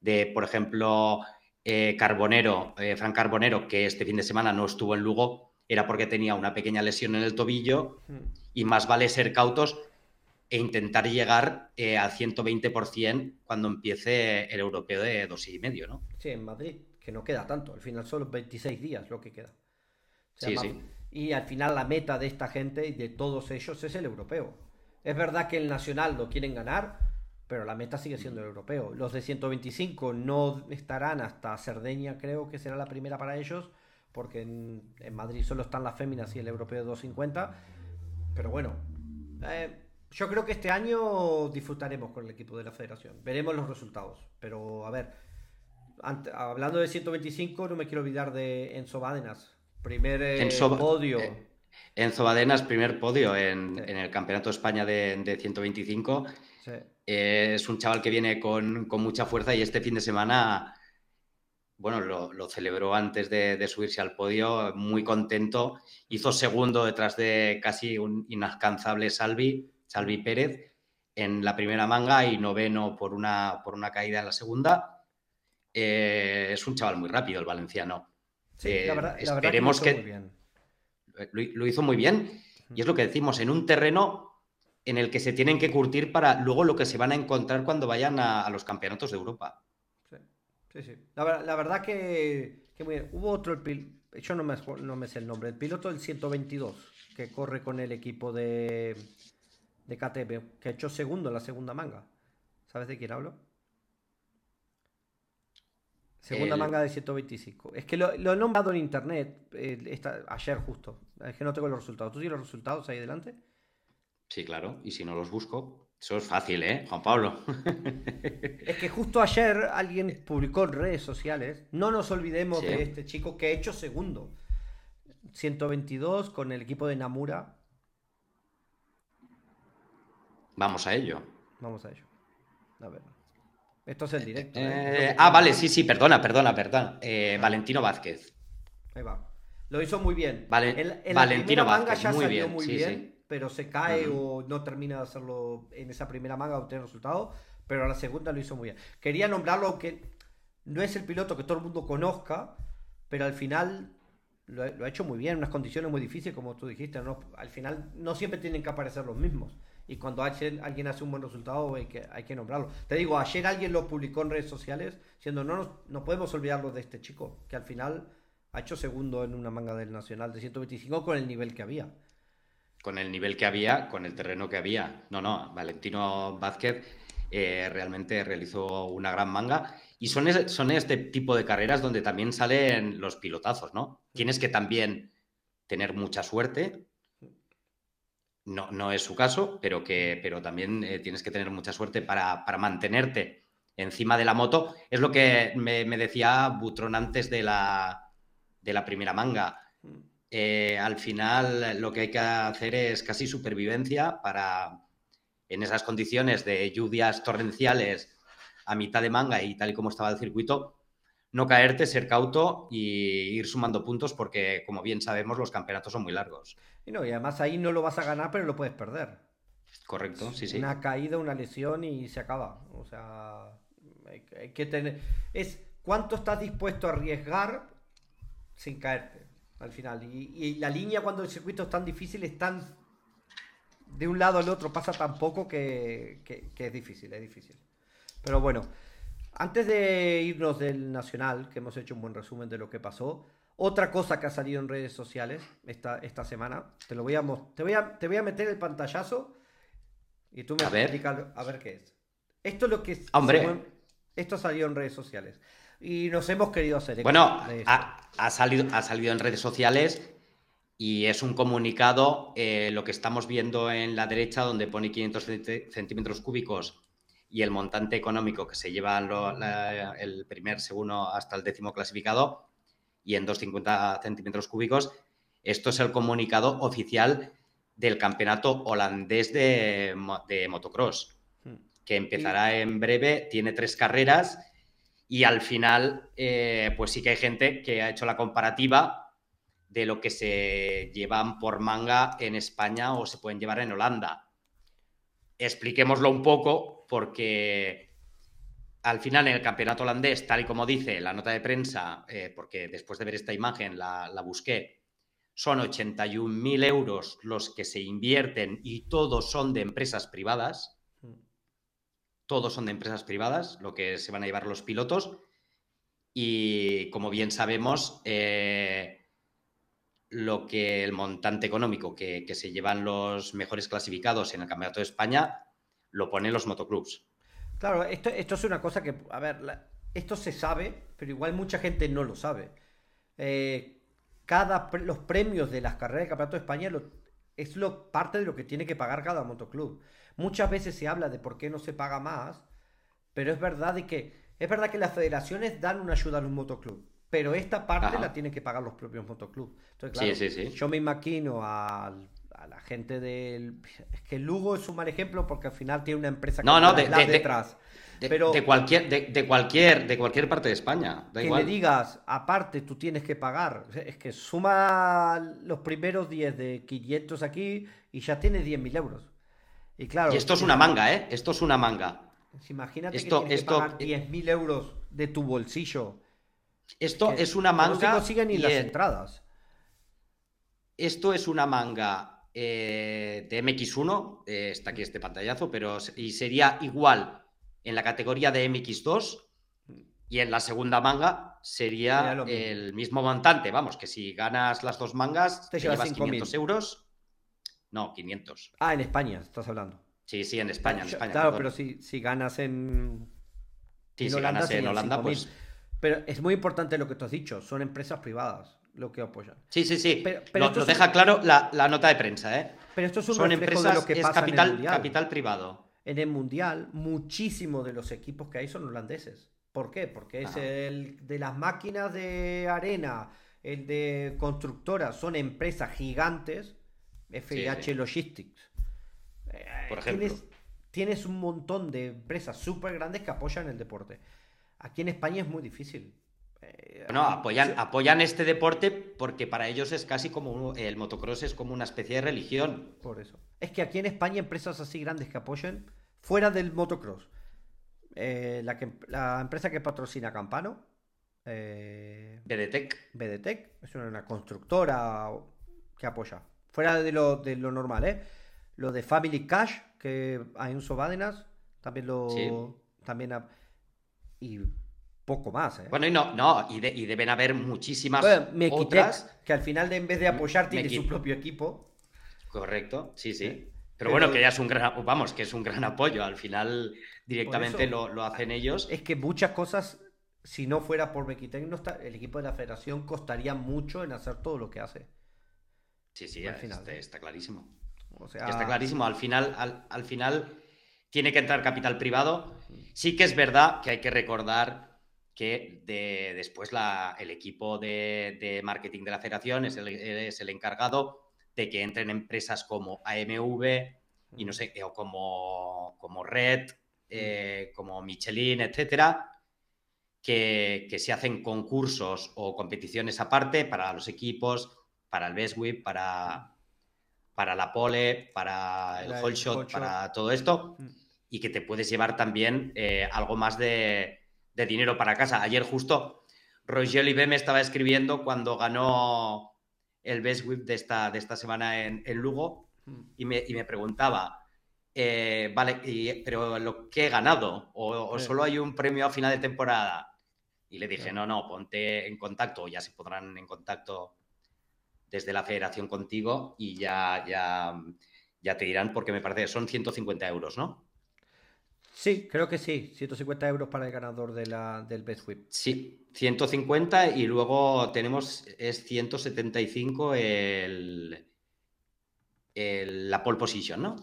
de, por ejemplo, eh, Carbonero, eh, Fran Carbonero, que este fin de semana no estuvo en Lugo, era porque tenía una pequeña lesión en el tobillo y más vale ser cautos e intentar llegar eh, al 120% cuando empiece el europeo de dos y medio, ¿no? Sí, en Madrid, que no queda tanto, al final son 26 días lo que queda. sí, sí. Y al final la meta de esta gente y de todos ellos es el europeo. Es verdad que el nacional lo quieren ganar, pero la meta sigue siendo el europeo. Los de 125 no estarán hasta Cerdeña, creo que será la primera para ellos, porque en, Madrid solo están las féminas y el europeo de 250. Pero bueno, eh, yo creo que este año disfrutaremos con el equipo de la federación. Veremos los resultados. Pero a ver, hablando de 125, no me quiero olvidar de Enzo Bádenas. Primer eh, podio. Eh, Enzo Badenas, primer podio en, el Campeonato de España de, 125. es un chaval que viene con, mucha fuerza y este fin de semana, bueno, lo, celebró antes de, subirse al podio, muy contento. Hizo segundo detrás de casi un inalcanzable Salvi, Salvi Pérez, en la primera manga y noveno por una, por una caída en la segunda. Eh, es un chaval muy rápido el valenciano. Sí, la verdad, esperemos que, muy bien lo, hizo muy bien. Y es lo que decimos, en un terreno en el que se tienen que curtir para luego lo que se van a encontrar cuando vayan a, los campeonatos de Europa. Sí, sí, sí. La, verdad que, Hubo otro, yo no me, no me sé el nombre, el piloto del 122, que corre con el equipo de, de KTM, que ha hecho segundo en la segunda manga. ¿Sabes de quién hablo? Segunda manga de 125. Es que lo, he nombrado en internet eh, ayer justo. Es que no tengo los resultados. ¿Tú tienes los resultados ahí delante? Sí, claro. Y si no los busco, eso es fácil, ¿eh, Juan Pablo? es que justo ayer alguien publicó en redes sociales. No nos olvidemos de este chico que ha hecho segundo. 122 con el equipo de Namura. Vamos a ello. Vamos a ello. A ver. Esto es el directo. ¿eh? Eh, ah, vale, sí, sí, perdona, perdona, perdona. Eh, Valentino Vázquez. Ahí va. Lo hizo muy bien. Vale, Valentino Vázquez, ya muy salió bien, muy bien, pero se cae o no termina de hacerlo en esa primera manga obtener resultado, pero a la segunda lo hizo muy bien. Quería nombrarlo que no es el piloto que todo el mundo conozca, pero al final lo, ha hecho muy bien, en unas condiciones muy difíciles, como tú dijiste. ¿no? Al final no siempre tienen que aparecer los mismos y cuando alguien hace un buen resultado hay que, hay que nombrarlo. Te digo, ayer alguien lo publicó en redes sociales diciendo, no, no podemos olvidarlo de este chico, que al final ha hecho segundo en una manga del Nacional de 125 con el nivel que había. Con el nivel que había, con el terreno que había. No, no, Valentino Vázquez eh, realmente realizó una gran manga. Y son, son este tipo de carreras donde también salen los pilotazos, ¿no? Tienes que también tener mucha suerte, no, no es su caso, pero, que, pero también eh, tienes que tener mucha suerte para, mantenerte encima de la moto. Es lo que me, decía Butrón antes de la, de la primera manga. Mm. Eh, al final lo que hay que hacer es casi supervivencia para, en esas condiciones de lluvias torrenciales a mitad de manga y tal y como estaba el circuito, no caerte, ser cauto y ir sumando puntos porque, como bien sabemos, los campeonatos son muy largos. Y, no, y además ahí no lo vas a ganar, pero lo puedes perder. Correcto, sí, sí. Una caída, una lesión y se acaba. O sea, hay, que tener... Es cuánto estás dispuesto a arriesgar sin caerte al final. Y, la línea cuando el circuito es tan difícil es tan... De un lado al otro pasa tan poco que, que es difícil, es difícil. Pero bueno, antes de irnos del Nacional, que hemos hecho un buen resumen de lo que pasó, otra cosa que ha salido en redes sociales esta, esta semana, te lo voy a, te voy a te voy a meter el pantallazo y tú me a ver. a ver qué es. Esto es lo que Hombre. esto salió en redes sociales y nos hemos querido hacer. Bueno, ha, salido, ha salido en redes sociales y es un comunicado, eh, lo que estamos viendo en la derecha, donde pone 500 centímetros cúbicos y el montante económico que se lleva el primer, segundo hasta el décimo clasificado y en 250 centímetros cúbicos. Esto es el comunicado oficial del campeonato holandés de, motocross, hmm. que empezará en breve, tiene tres carreras y al final, eh, pues sí que hay gente que ha hecho la comparativa de lo que se llevan por manga en España o se pueden llevar en Holanda. Expliquémoslo un poco porque al final en el campeonato holandés, tal y como dice la nota de prensa, eh, porque después de ver esta imagen la, busqué, son 81.000 euros los que se invierten y todos son de empresas privadas. Todos son de empresas privadas, lo que se van a llevar los pilotos. Y como bien sabemos, eh, lo que el montante económico que, que, se llevan los mejores clasificados en el Campeonato de España lo ponen los motoclubs. Claro, esto, esto es una cosa que, a ver, esto se sabe, pero igual mucha gente no lo sabe. Eh, cada los premios de las carreras de Campeonato de España es lo, parte de lo que tiene que pagar cada motoclub. Muchas veces se habla de por qué no se paga más, pero es verdad de que es verdad que las federaciones dan una ayuda a los motoclubs, pero esta parte la tienen que pagar los propios motoclubs. Entonces, claro, yo me imagino al a la gente del... Es que Lugo es un mal ejemplo porque al final tiene una empresa no, no, de, detrás. De, pero de cualquier, de, cualquier, de cualquier parte de España. que le digas, aparte tú tienes que pagar. Es que suma los primeros 10 de 500 aquí y ya tienes 10.000 euros. Y claro. Y esto es una manga, ¿eh? Esto es una manga. Imagínate esto, que tienes esto, que pagar 10.000 euros de tu bolsillo. Esto es una manga. No se consiguen ni las entradas. Esto es una manga eh, de MX1, eh, está aquí este pantallazo, pero y sería igual en la categoría de MX2 y en la segunda manga sería el mismo montante. Vamos, que si ganas las dos mangas, te, llevas 500 euros. No, 500. Ah, en España, estás hablando. Sí, sí, en España. En España claro, pero si, si, ganas en. Sí, si Holanda, ganas en Holanda, pues. Pero es muy importante lo que tú has dicho, son empresas privadas lo que apoyan. Sí, sí, sí. Pero, lo, deja claro la, nota de prensa, ¿eh? Pero esto es un Son empresas, de lo que pasa capital, en el mundial. capital privado. En el mundial, muchísimos de los equipos que hay son holandeses. ¿Por qué? Porque es el de las máquinas de arena, el de constructoras, son empresas gigantes. FIH Logistics. Por eh, ejemplo. Tienes, tienes un montón de empresas súper grandes que apoyan el deporte. Aquí en España es muy difícil. No, apoyan, apoyan este deporte porque para ellos es casi como el motocross es como una especie de religión. Por eso. Es que aquí en España empresas así grandes que apoyen, fuera del motocross, eh, la, que, la empresa que patrocina Campano, eh, BDTEC. BDTEC, es una, constructora que apoya. Fuera de lo, de lo normal, ¿eh? Lo de Family Cash, que hay un Bádenas, también lo... También y poco más. ¿eh? Bueno, y no, no, y, deben haber muchísimas otras. que al final de, en vez de apoyar tiene su propio equipo. Correcto, sí, sí. Pero, bueno, que ya es un gran, vamos, que es un gran apoyo. Al final directamente lo, hacen ellos. Es que muchas cosas, si no fuera por Mequitec, no está, el equipo de la federación costaría mucho en hacer todo lo que hace. Sí, sí, al final, este, está clarísimo. O sea, está clarísimo. Al final, al final tiene que entrar capital privado. Sí que es verdad que hay que recordar que de, después el equipo de, marketing de la federación es el, encargado de que entren empresas como AMV y no sé, o como, como Red, eh, como Michelin, etcétera, que, se hacen concursos o competiciones aparte para los equipos, para el Best Whip, para, para la pole, para el whole shot, para todo esto, mm. y que te puedes llevar también eh, algo más de, dinero para casa. Ayer justo Roger Olive me estaba escribiendo cuando ganó el Best Whip de esta, de esta semana en, Lugo mm. y me, y me preguntaba, eh, vale, pero lo que he ganado, o, solo hay un premio a final de temporada. Y le dije, no, no, ponte en contacto, ya se podrán en contacto desde la federación contigo y ya, ya, ya te dirán, porque me parece que son 150 euros, ¿no? Sí, creo que sí, 150 euros para el ganador de la, del Best Whip. Sí, 150 y luego tenemos, es 175 el, el, la pole position, ¿no?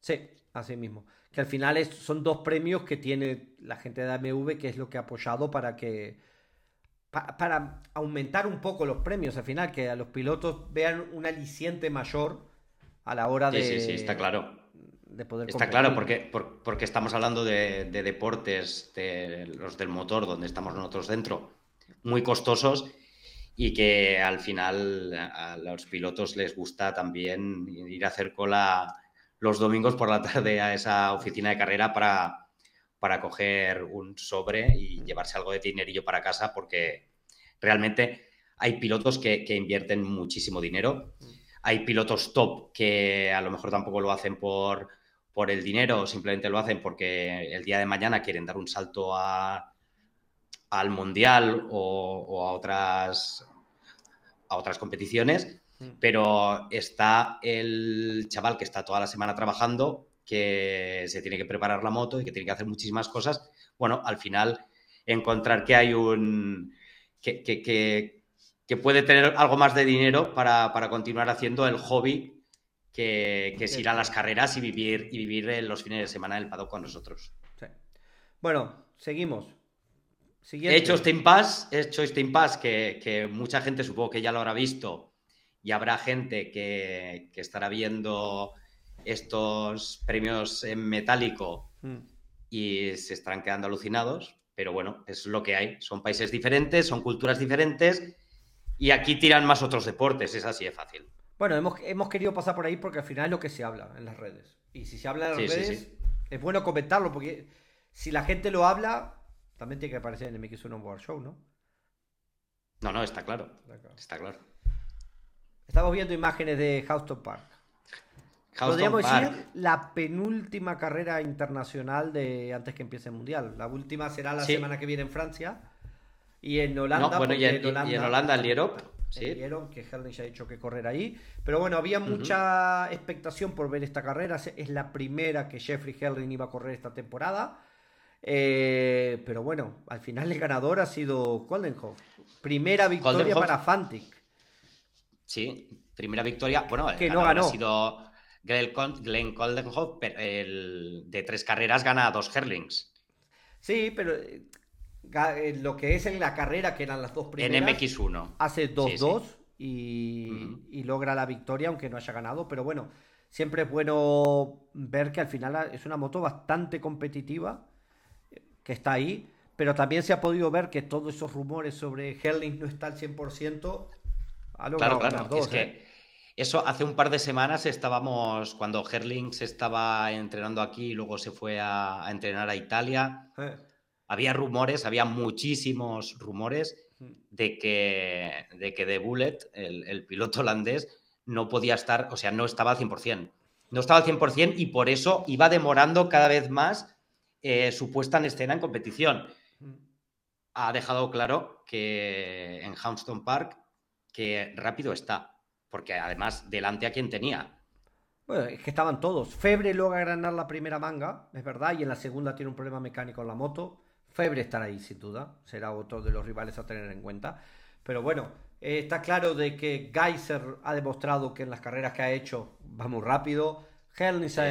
Sí, así mismo. Que al final son dos premios que tiene la gente de AMV, que es lo que ha apoyado para que. para aumentar un poco los premios al final, que a los pilotos vean un aliciente mayor a la hora de. Sí, sí, está claro. De poder está claro, porque, porque estamos hablando de, deportes, de los del motor, donde estamos nosotros dentro, muy costosos y que al final a los pilotos les gusta también ir a hacer cola los domingos por la tarde a esa oficina de carrera para, para coger un sobre y llevarse algo de dinerillo para casa porque realmente hay pilotos que, invierten muchísimo dinero. Hay pilotos top que a lo mejor tampoco lo hacen por, por el dinero, simplemente lo hacen porque el día de mañana quieren dar un salto a, al mundial o, o, a otras a otras competiciones Mm. Pero está el chaval que está toda la semana trabajando, que se tiene que preparar la moto y que tiene que hacer muchísimas cosas. Bueno, al final encontrar que hay un... que, que, puede tener algo más de dinero para, continuar haciendo el hobby que, que es ir a las carreras y vivir, y vivir los fines de semana del paddock con nosotros. Bueno, seguimos. He hecho Steam Pass, he hecho Steam Pass, que, que, mucha gente supongo que ya lo habrá visto, y habrá gente que, estará viendo estos premios en metálico mm. y se estarán quedando alucinados, pero bueno, es lo que hay. Son países diferentes, son culturas diferentes y aquí tiran más otros deportes, es así de fácil. Bueno, hemos, querido pasar por ahí porque al final es lo que se habla en las redes. Y si se habla en las redes, es bueno comentarlo porque si la gente lo habla, también tiene que aparecer en el MX1 World Show, ¿no? No, no, está claro. Está claro. Estamos viendo imágenes de Houston Park. Podríamos decir la penúltima carrera internacional de antes que empiece el mundial. La última será la semana que viene en Francia. Y en Holanda. bueno, y, en, Holanda, el Sí. que Herling ya ha dicho que correr ahí. Pero bueno, había mucha expectación por ver esta carrera. Es la primera que Jeffrey Herling iba a correr esta temporada. Eh, pero bueno, al final el ganador ha sido Coldenhoff. Primera victoria para Fantic. Sí, primera victoria. Bueno, que no ganó. ha sido Glenn Coldenhoff, pero el, de tres carreras gana dos Herlings. Sí, pero lo que es en la carrera, que eran las dos primeras. En MX1. Hace 2-2 y, logra la victoria, aunque no haya ganado. Pero bueno, siempre es bueno ver que al final es una moto bastante competitiva, que está ahí. Pero también se ha podido ver que todos esos rumores sobre Herlings no está al 100% claro, claro. es que ¿eh? eso hace un par de semanas estábamos, cuando Herlings estaba entrenando aquí y luego se fue a, entrenar a Italia. Eh. Había rumores, había muchísimos rumores mm. de que de, que de Bullet, el, piloto holandés, no podía estar, o sea, no estaba al 100%. No estaba al 100% y por eso iba demorando cada vez más eh, su puesta en escena en competición. Mm. Ha dejado claro que en Houston Park que rápido está, porque además delante a quien tenía. Bueno, es que estaban todos. Febre logra ganar la primera manga, es verdad, y en la segunda tiene un problema mecánico en la moto. Febre estará ahí, sin duda. Será otro de los rivales a tener en cuenta. Pero bueno, eh, está claro de que Geyser ha demostrado que en las carreras que ha hecho va muy rápido. Hellnis ha,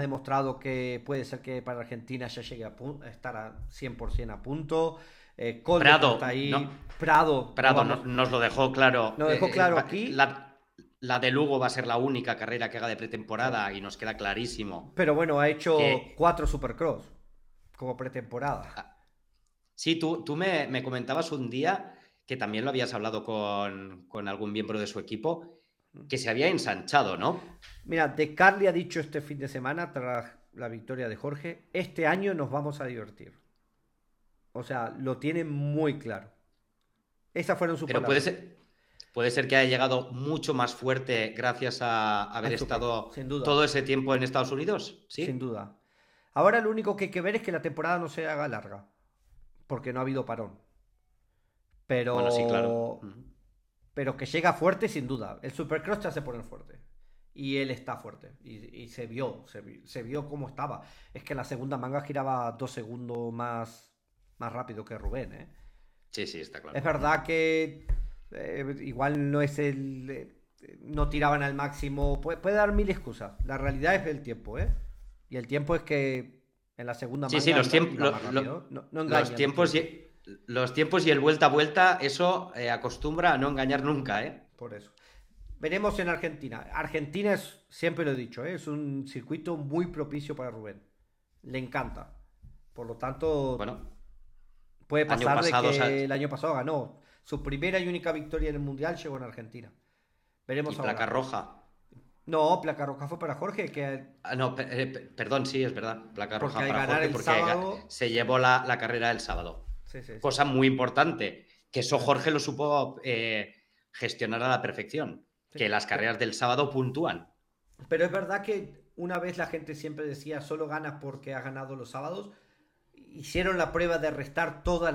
demostrado que puede ser que para Argentina ya llegue a, estar a 100% a punto. Eh, Prado está ahí. Prado. Prado nos, lo dejó claro. Nos dejó eh, claro aquí. La, de Lugo va a ser la única carrera que haga de pretemporada y nos queda clarísimo. Pero bueno, ha hecho cuatro Supercross como pretemporada. Sí, tú, tú me, me comentabas un día que también lo habías hablado con, con algún miembro de su equipo, que se había ensanchado, ¿no? Mira, De Carli ha dicho este fin de semana, tras la victoria de Jorge, este año nos vamos a divertir. O sea, lo tiene muy claro. Esas fueron sus Pero puede ser, puede ser que haya llegado mucho más fuerte gracias a haber estado sin duda. todo ese tiempo en Estados Unidos, ¿sí? Sin duda. Ahora lo único que hay que ver es que la temporada no se haga larga. Porque no ha habido parón. Pero. Bueno, sí, claro. Pero que llega fuerte sin duda. El Supercross te hace poner fuerte. Y él está fuerte. Y, y se vio, se, vi- se vio cómo estaba. Es que la segunda manga giraba dos segundos más, más rápido que Rubén, ¿eh? Sí, sí, está claro. Es verdad que eh, igual no es el. eh, no tiraban al máximo. Puede, puede dar mil excusas. La realidad es el tiempo, ¿eh? Y el tiempo es que en la segunda Sí, manga sí, los, iba tiemp- más lo- rápido. lo- No- no los tiempos y, los tiempos y el vuelta a vuelta, eso eh, acostumbra a no engañar nunca, ¿eh? Por eso. Veremos en Argentina. Argentina es, siempre lo he dicho, ¿eh? es un circuito muy propicio para Rubén. Le encanta. Por lo tanto, Bueno, puede pasar de que o sea- el año pasado ganó. Su primera y única victoria en el Mundial llegó en Argentina. Veremos y ahora. placa roja. No, placa roja fue para Jorge, que Ah, no, eh, pe- perdón, sí, es verdad. Placa roja para Jorge porque sábado- se llevó la, la carrera el sábado. sí, sí, sí. Cosa muy importante, que eso Jorge lo supo eh, gestionar a la perfección. Que las carreras del sábado puntúan. Pero es verdad que una vez la gente siempre decía solo ganas porque ha ganado los sábados. Hicieron la prueba de restar todos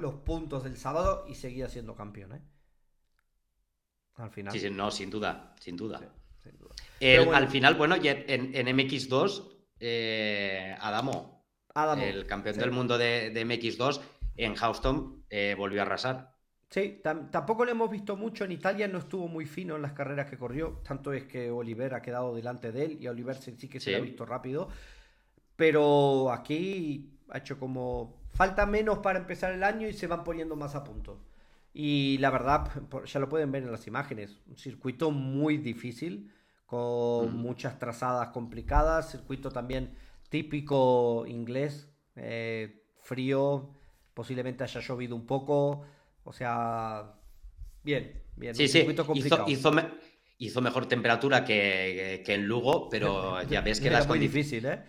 los puntos del sábado y seguía siendo campeón, ¿eh? Al final. Sí, sí, no, sin duda, sin duda. Sí, sin duda. El- Pero bueno. Al final, bueno, y en, en MX2, eh, Adamo, Adamo, el campeón sí. del mundo de, de MX2, en Houston eh, volvió a arrasar. Sí, tam- tampoco lo hemos visto mucho. En Italia no estuvo muy fino en las carreras que corrió. Tanto es que Oliver ha quedado delante de él y a Oliver sí, sí que se Sí. le ha visto rápido. Pero aquí ha hecho como. Falta menos para empezar el año y se van poniendo más a punto. Y la verdad, ya lo pueden ver en las imágenes. Un circuito muy difícil, con Mm. muchas trazadas complicadas. Circuito también típico inglés, eh, frío. Posiblemente haya llovido un poco. O sea, bien, bien. Sí, un circuito complicado. hizo, me- hizo mejor temperatura que, que en Lugo, pero <laughs> ya ves que Era las muy condiciones... difícil, ¿eh?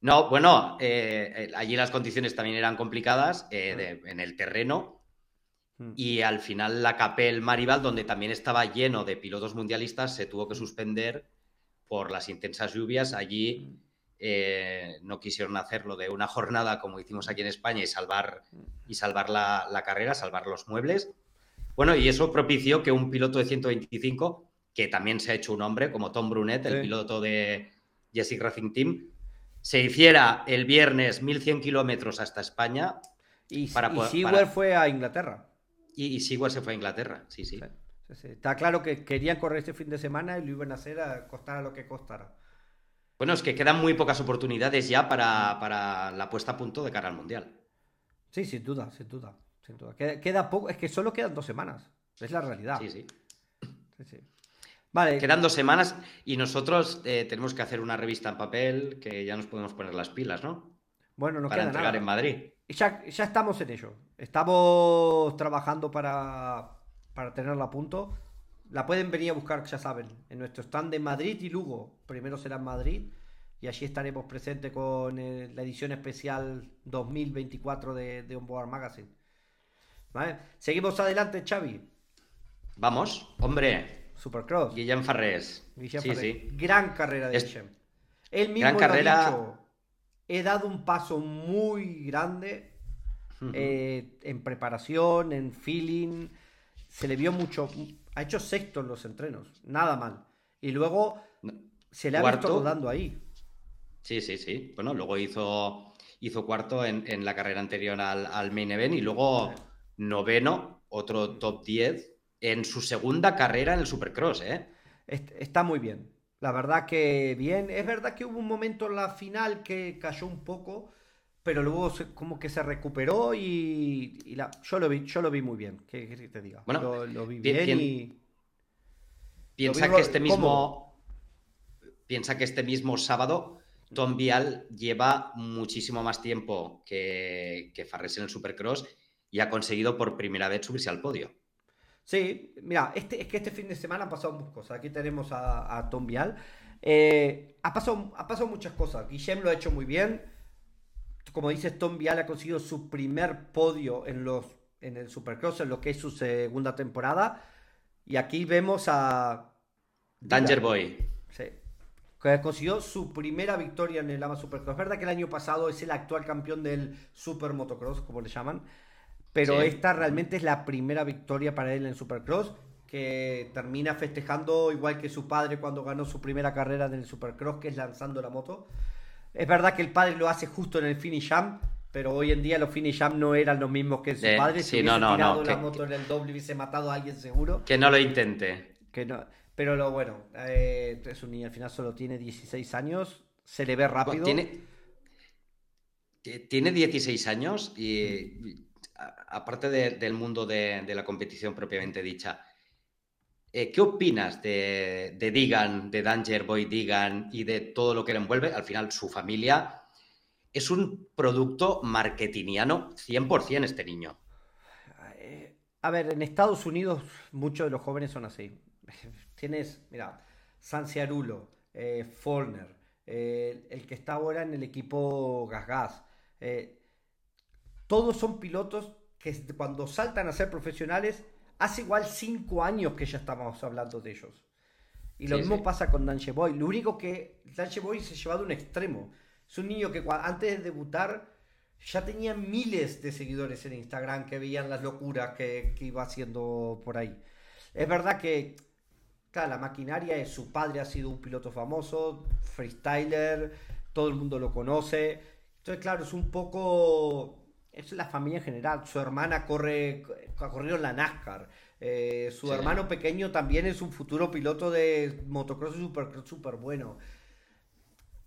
No, bueno, eh, eh, allí las condiciones también eran complicadas eh, de- en el terreno. Y al final la Capel Maribal, donde también estaba lleno de pilotos mundialistas, se tuvo que suspender por las intensas lluvias. Allí eh, no quisieron hacerlo de una <laughs> jornada como hicimos aquí en España y salvar, y salvar la, la carrera, salvar los muebles. Bueno, y eso propició que un piloto de 125, que también se ha hecho un hombre, como Tom Brunet, el Sí. piloto de Jessic Racing Team, se hiciera el viernes 1100 kilómetros hasta España Y, para y poder- Sewell para- fue a Inglaterra. Y, y Sewell se fue a Inglaterra. Sí, sí. Sí, sí, sí. Está claro que querían correr este fin de semana y lo iban a hacer a costara lo que costara. Bueno, es que quedan muy pocas oportunidades ya para, para la puesta a punto de cara al Mundial. Sí, sin duda, sin duda. Sin duda. Queda, queda poco, es que solo quedan dos semanas. Es la realidad. Sí, sí. Sí, sí. Vale, Quedan dos semanas y nosotros eh, tenemos que hacer una revista en papel que ya nos podemos poner las pilas, ¿no? Bueno, no para queda entregar nada. en Madrid. Ya, ya estamos en ello. Estamos trabajando para, para tenerla a punto. La pueden venir a buscar, ya saben, en nuestro stand de Madrid y Lugo. Primero será en Madrid y allí estaremos presentes con eh, la edición especial 2024 de, de Onboard Magazine. ¿Vale? Seguimos adelante, Xavi. Vamos, hombre, Supercross. Guillem Farrés. Guillem Sí, sí. Gran carrera de Es- Guillem. Él mismo Gran lo ha carrera. dicho. He dado un paso muy grande eh, en preparación, en feeling. Se le vio mucho. Ha hecho sexto en los entrenos. Nada mal. Y luego se le ha visto Cuarto. rodando ahí. Sí, sí, sí. Bueno, luego hizo, hizo cuarto en, en la carrera anterior al, al main event y luego noveno, otro top 10 en su segunda carrera en el Supercross, ¿eh? Est- Está muy bien. La verdad que bien. Es verdad que hubo un momento en la final que cayó un poco, pero luego se- como que se recuperó y, y la- yo lo vi, yo lo vi muy bien. ¿Qué te diga? Bueno, lo, lo vi bien- bien, bien. y Piensa vi que este mismo. Piensa que este mismo sábado Tom Vial lleva muchísimo más tiempo que, que Farres en el Supercross y ha conseguido por primera vez subirse al podio. Sí, mira, este, es que este fin de semana han pasado muchas cosas. Aquí tenemos a, Tom Vial. Eh, ha, pasado, ha pasado muchas cosas. Guillem lo ha hecho muy bien. Como dices, Tom Vial ha conseguido su primer podio en, los, en el Supercross, en lo que es su segunda temporada. Y aquí vemos a... Danger Boy. Sí. Que consiguió su primera victoria en el AMA Supercross. Es verdad que el año pasado es el actual campeón del Super Motocross, como le llaman. Pero esta realmente es la primera victoria para él en Supercross, que termina festejando igual que su padre cuando ganó su primera carrera en el Supercross, que es lanzando la moto. Es verdad que el padre lo hace justo en el finish jam, pero hoy en día los finish jam no eran los mismos que su padre. si hubiese no, tirado la moto en el doble hubiese matado a alguien seguro. Que no lo intente. Que no. Pero lo bueno, eh, es un niño, al final solo tiene 16 años, se le ve rápido. Tiene, tiene 16 años y aparte del mundo de, la competición propiamente dicha, eh, ¿qué opinas de, Digan, de Danger Boy Digan y de todo lo que le envuelve? Al final, su familia es un producto marketingiano 100% este niño. Eh, a ver, en Estados Unidos muchos de los jóvenes son así. <laughs> Tienes, mira, Sanciarulo, eh, Forner, eh, el que está ahora en el equipo Gas Gas. Todos son pilotos que cuando saltan a ser profesionales, hace igual cinco años que ya estamos hablando de ellos. Y lo mismo pasa con Danche Boy. Lo único que Danche Boy se ha llevado a un extremo. Es un niño que antes de debutar ya tenía miles de seguidores en Instagram que veían las locuras que, iba haciendo por ahí. Es verdad que, claro, la maquinaria es su padre ha sido un piloto famoso, freestyler, todo el mundo lo conoce. Entonces, claro, es un poco es la familia en general. Su hermana corre, ha corrido en la NASCAR. Eh, su hermano pequeño también es un futuro piloto de motocross super, super bueno.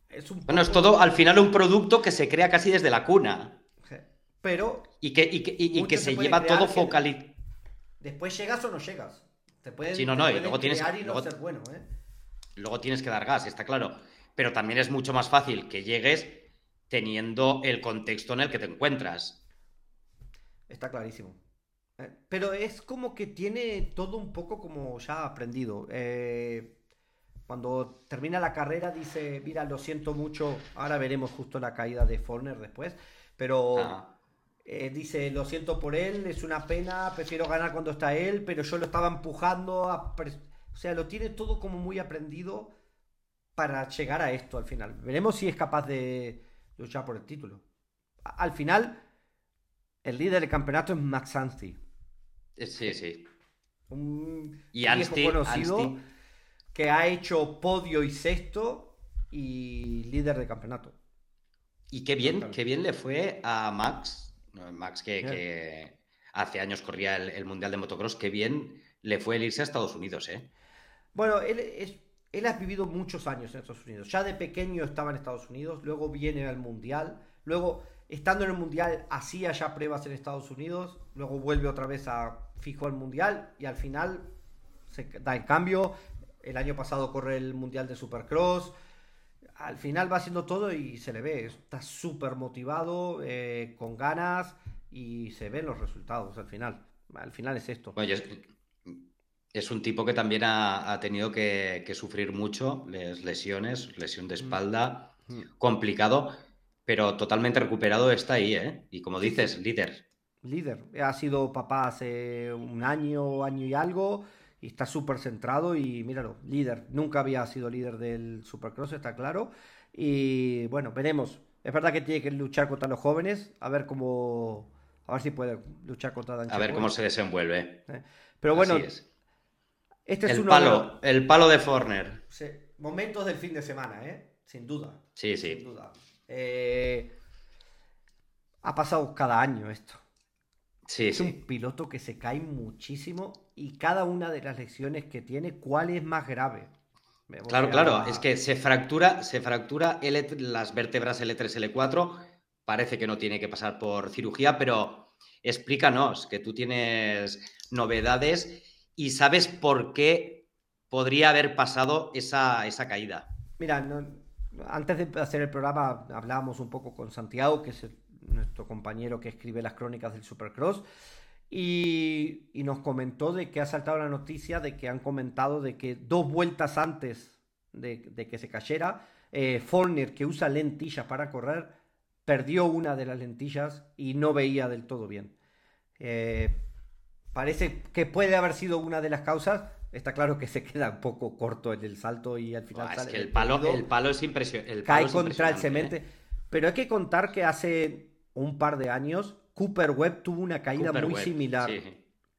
Es un bueno, es todo al final un producto que se crea casi desde la cuna. Pero. Y que, y que, se, lleva todo focalizado. Después llegas o no llegas. Te puedes, sí, no, no, y luego tienes bueno, ¿eh? Luego tienes que dar gas, está claro. Pero también es mucho más fácil que llegues teniendo el contexto en el que te encuentras. Está clarísimo. Eh, pero es como que tiene todo un poco como ya aprendido. Eh, cuando termina la carrera dice, mira, lo siento mucho, ahora veremos justo la caída de Forner después, pero ah. eh, dice, lo siento por él, es una pena, prefiero ganar cuando está él, pero yo lo estaba empujando, o sea, lo tiene todo como muy aprendido para llegar a esto al final. Veremos si es capaz de, luchar por el título. Al final, el líder del campeonato es Max Anstey. Eh, sí, sí. Un y Anstey, conocido que ha hecho podio y sexto y líder del campeonato. Y qué bien, qué bien le fue a Max. Max que, hace años corría el, Mundial de Motocross, qué bien le fue el irse a Estados Unidos, ¿eh? Bueno, él es, él ha vivido muchos años en Estados Unidos. Ya de pequeño estaba en Estados Unidos, luego viene al Mundial, luego estando en el Mundial hacía ya pruebas en Estados Unidos, luego vuelve otra vez a fijo al Mundial y al final se da el cambio. El año pasado corre el Mundial de Supercross. Al final va haciendo todo y se le ve. Está súper motivado, eh, con ganas y se ven los resultados al final. Al final es esto es un tipo que también ha, tenido que, sufrir mucho lesiones, lesión de mm. espalda, mm. complicado, pero totalmente recuperado está ahí, ¿eh? Y como dices, líder. Líder. Ha sido papá hace un año, año y algo, y está súper centrado y míralo, líder. Nunca había sido líder del Supercross, está claro. Y bueno, veremos. Es verdad que tiene que luchar contra los jóvenes, a ver cómo... A ver si puede luchar contra A ver cómo se desenvuelve. Eh, pero bueno, este el palo, el palo de Forner. Momentos del fin de semana, ¿eh? Sin duda. Sí, sí. Sin duda. Eh, ha pasado cada año esto. Sí, es un piloto que se cae muchísimo y cada una de las lecciones que tiene, ¿cuál es más grave? Claro, claro, es que se fractura, se fractura las vértebras L3, L4, parece que no tiene que pasar por cirugía, pero explícanos que tú tienes novedades y sabes por qué podría haber pasado esa, caída. Mira, antes de hacer el programa hablábamos un poco con Santiago, que es nuestro compañero que escribe las crónicas del Supercross, y, nos comentó de que ha saltado la noticia de que han comentado de que dos vueltas antes de, que se cayera, eh, que usa lentillas para correr, perdió una de las lentillas y no veía del todo bien. Eh, parece que puede haber sido una de las causas. Está claro que se queda un poco corto en el salto y al final es que el palo, el palo es impresionante. Cae contra el cemento. ¿eh? Pero hay que contar que hace un par de años Cooper Webb tuvo una caída muy similar.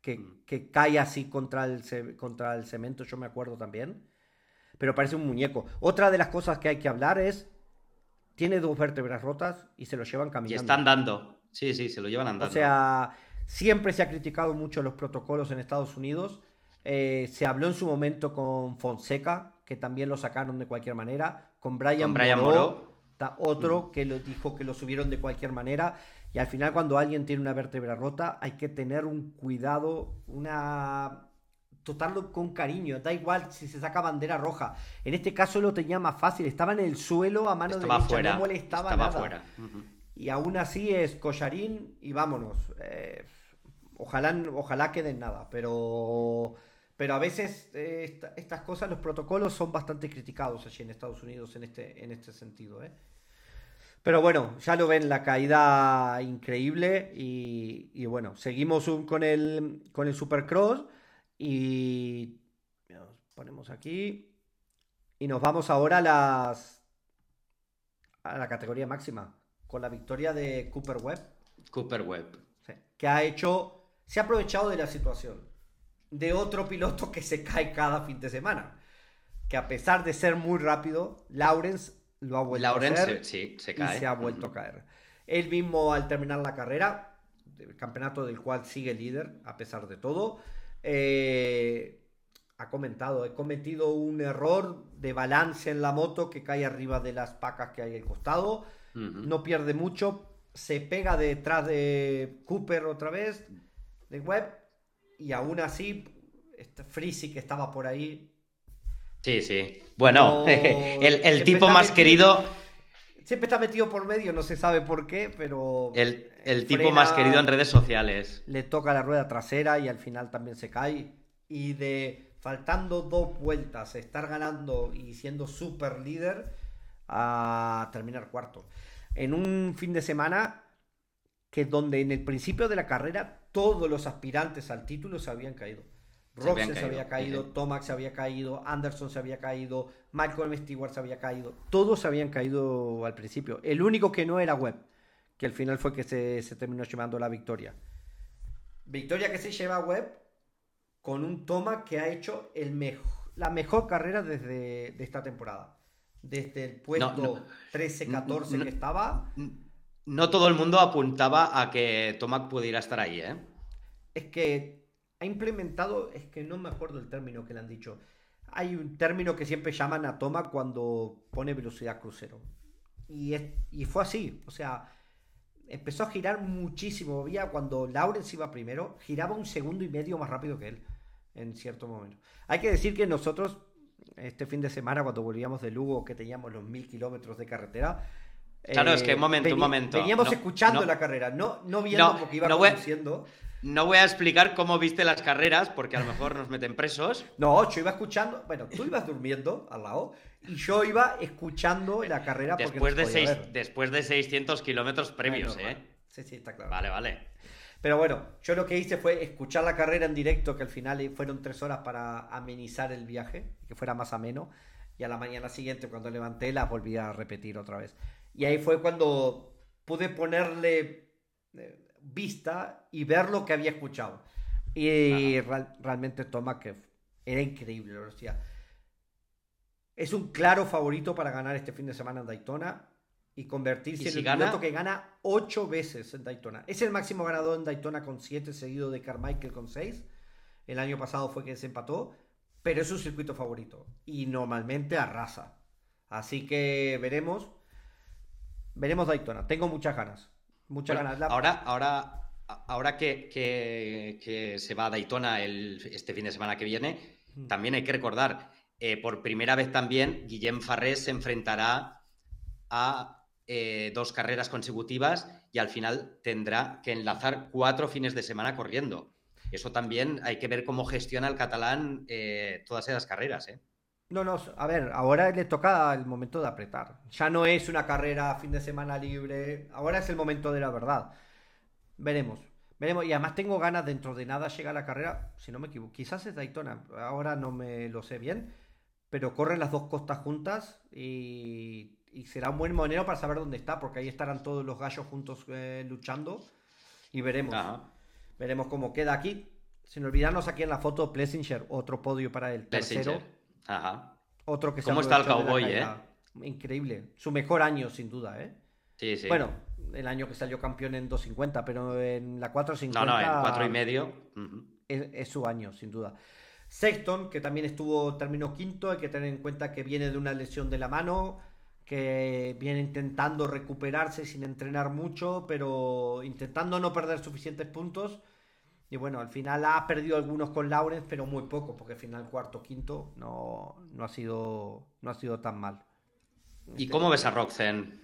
Que, mm. que, cae así contra el, contra el cemento, yo me acuerdo también. Pero parece un muñeco. Otra de las cosas que hay que hablar es tiene dos vértebras rotas y se lo llevan caminando. Y están dando. Sí, sí, se lo llevan andando. O sea, siempre se ha criticado mucho los protocolos en Estados Unidos. Eh, se habló en su momento con Fonseca, que también lo sacaron de cualquier manera. Con Brian, Moreau, otro mm. que lo dijo que lo subieron de cualquier manera. Y al final, cuando alguien tiene una vértebra rota, hay que tener un cuidado, una totarlo con cariño, da igual si se saca bandera roja. En este caso lo tenía más fácil, estaba en el suelo a mano de derecha, no molestaba estaba nada. Fuera. Y aún así es collarín y vámonos. Eh, ojalá, ojalá queden nada, pero, pero a veces eh, estas cosas, los protocolos son bastante criticados allí en Estados Unidos en este, en este sentido. ¿eh? Pero bueno, ya lo ven, la caída increíble y, bueno, seguimos con el, con el Supercross. Y nos ponemos aquí. Y nos vamos ahora a las a la categoría máxima. Con la victoria de Cooper Webb. Cooper Webb. que ha hecho. Se ha aprovechado de la situación. De otro piloto que se cae cada fin de semana. Que a pesar de ser muy rápido, Lawrence lo ha vuelto a hacer. Sí, se cae. Y se ha vuelto a caer. Él mismo al terminar la carrera, el campeonato del cual sigue líder, a pesar de todo, eh, ha comentado, he cometido un error de balance en la moto que cae arriba de las pacas que hay al costado, no pierde mucho, se pega detrás de Cooper otra vez, de Webb, y aún así, este Freezy que estaba por ahí. Sí, sí. Bueno, <laughs> el, tipo más querido. Siempre está metido por medio, no se sabe por qué, pero. El, el tipo más querido en redes sociales. Le toca la rueda trasera y al final también se cae. Y de faltando dos vueltas, estar ganando y siendo super líder a terminar cuarto. En un fin de semana que donde en el principio de la carrera todos los aspirantes al título se habían caído. Roxen se, había caído, Tomax se había caído, Anderson se había caído, Malcolm Stewart se había caído. Todos se habían caído al principio. El único que no era Webb que al final fue que se, terminó llevando la victoria. Victoria que se lleva a Webb con un toma que ha hecho el la mejor carrera desde de esta temporada. Desde el puesto 13-14 que estaba. No todo el mundo apuntaba a que Tomac pudiera estar ahí, ¿eh? Es que ha implementado, es que no me acuerdo el término que le han dicho. Hay un término que siempre llaman a Tomac cuando pone velocidad crucero. Y, fue así. O sea, empezó a girar muchísimo. Había cuando Lawrence iba primero, giraba un segundo y medio más rápido que él en cierto momento. Hay que decir que nosotros, este fin de semana, cuando volvíamos de Lugo, que teníamos los mil kilómetros de carretera. Claro, es que un momento, un momento. Veníamos escuchando la carrera, no, no viendo porque iba conduciendo. No voy a explicar cómo viste las carreras, porque a lo mejor nos meten presos. No, yo iba escuchando. Bueno, tú ibas durmiendo al lado y yo iba escuchando la carrera. Después, de, seis, después de 600 kilómetros previos, ¿eh? Sí, sí, está claro. Vale, vale. Pero bueno, yo lo que hice fue escuchar la carrera en directo, que al final fueron tres horas para amenizar el viaje, que fuera más ameno. Y a la mañana siguiente, cuando levanté, la volví a repetir otra vez. Y ahí fue cuando pude ponerle eh, vista y ver lo que había escuchado. Y realmente toma que era increíble, o sea, es un claro favorito para ganar este fin de semana en Daytona y convertirse en el piloto que gana ocho veces en Daytona. Es el máximo ganador en Daytona con siete, seguido de Carmichael con seis. El año pasado fue que se empató, pero es su circuito favorito y normalmente arrasa. Así que veremos. Veremos Daytona. Tengo muchas ganas. Muchas ganas. Ahora, ahora, ahora que, que, se va a Daytona el, este fin de semana que viene, también hay que recordar, eh, por primera vez también, Guillem Farrés se enfrentará a eh, dos carreras consecutivas y al final tendrá que enlazar cuatro fines de semana corriendo. Eso también hay que ver cómo gestiona el catalán eh, todas esas carreras. ¿eh? No, no, a ver, ahora le toca el momento de apretar. Ya no es una carrera fin de semana libre, ahora es el momento de la verdad. Veremos, veremos. Y además tengo ganas dentro de nada llega la carrera, si no me equivoco, quizás es Daytona, ahora no me lo sé bien, pero corren las dos costas juntas y y será un buen monero para saber dónde está, porque ahí estarán todos los gallos juntos eh, luchando y veremos. Veremos cómo queda aquí. Sin olvidarnos aquí en la foto, Plessinger, otro podio para el tercero. Ajá. Otro que ¿Cómo está el cowboy, eh? Increíble. Su mejor año, sin duda, ¿eh? Sí, sí. Bueno, el año que salió campeón en 250, pero en la 450. No, no, en 4 y medio. es, su año, sin duda. Sexton, que también estuvo, terminó quinto, hay que tener en cuenta que viene de una lesión de la mano que viene intentando recuperarse sin entrenar mucho, pero intentando no perder suficientes puntos. Y bueno, al final ha perdido algunos con Lawrence, pero muy poco, porque al final cuarto, quinto no, no, ha, sido, no ha sido tan mal. ¿Y este, cómo ves a Roxen?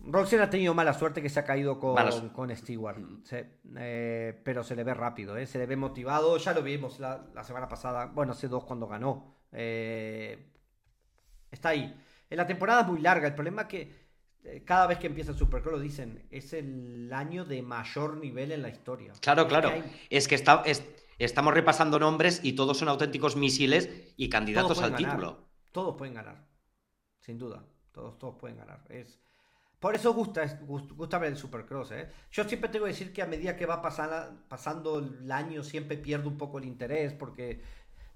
Roxen ha tenido mala suerte que se ha caído con, con Stewart, eh, pero se le ve rápido, ¿eh? se le ve motivado, ya lo vimos la, semana pasada, bueno, hace dos cuando ganó. Eh, está ahí. En la temporada es muy larga. El problema es que cada vez que empieza el Supercross lo dicen, es el año de mayor nivel en la historia. Claro, claro. Es que está, estamos repasando nombres y todos son auténticos misiles y candidatos al título. Todos pueden ganar, sin duda. Todos, todos pueden ganar. Es... Por eso gusta, gusta ver el Supercross. ¿eh? Yo siempre tengo que decir que a medida que va pasando el año siempre pierdo un poco el interés porque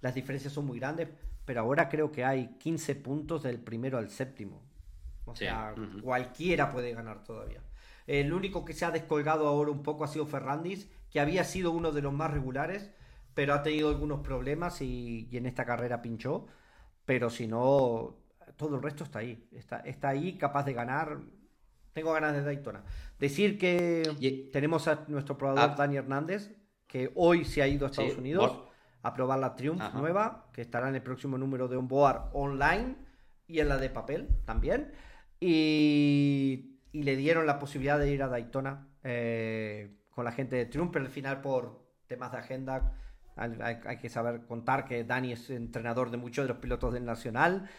las diferencias son muy grandes pero ahora creo que hay 15 puntos del primero al séptimo. O sea, cualquiera puede ganar todavía. El único que se ha descolgado ahora un poco ha sido Ferrandis, que había sido uno de los más regulares, pero ha tenido algunos problemas y, en esta carrera pinchó. Pero si no, todo el resto está ahí. Está, está ahí capaz de ganar. Tengo ganas de Daytona. Decir que tenemos a nuestro probador ah. Dani Hernández, que hoy se ha ido a Estados Unidos a probar la Triumph nueva, que estará en el próximo número de Onboard online y en la de papel también. Y, le dieron la posibilidad de ir a Daytona eh, con la gente de Triumph, pero al final por temas de agenda hay, que saber contar que Dani es entrenador de muchos de los pilotos del Nacional.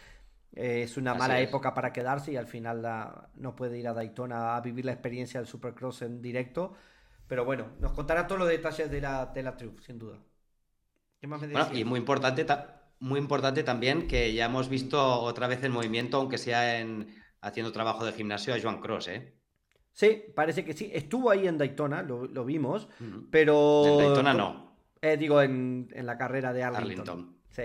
Eh, es una mala época para quedarse y al final no puede ir a Daytona a vivir la experiencia del Supercross en directo. Pero bueno, nos contará todos los detalles de la, de la Triumph, sin duda y muy importante, muy importante también que ya hemos visto otra vez en movimiento, aunque sea en haciendo trabajo de gimnasio, a Joan Cross, ¿eh? Sí, parece que sí. Estuvo ahí en Daytona, lo, vimos, pero... En Daytona no. Eh, digo, en, la carrera de Arlington. Sí,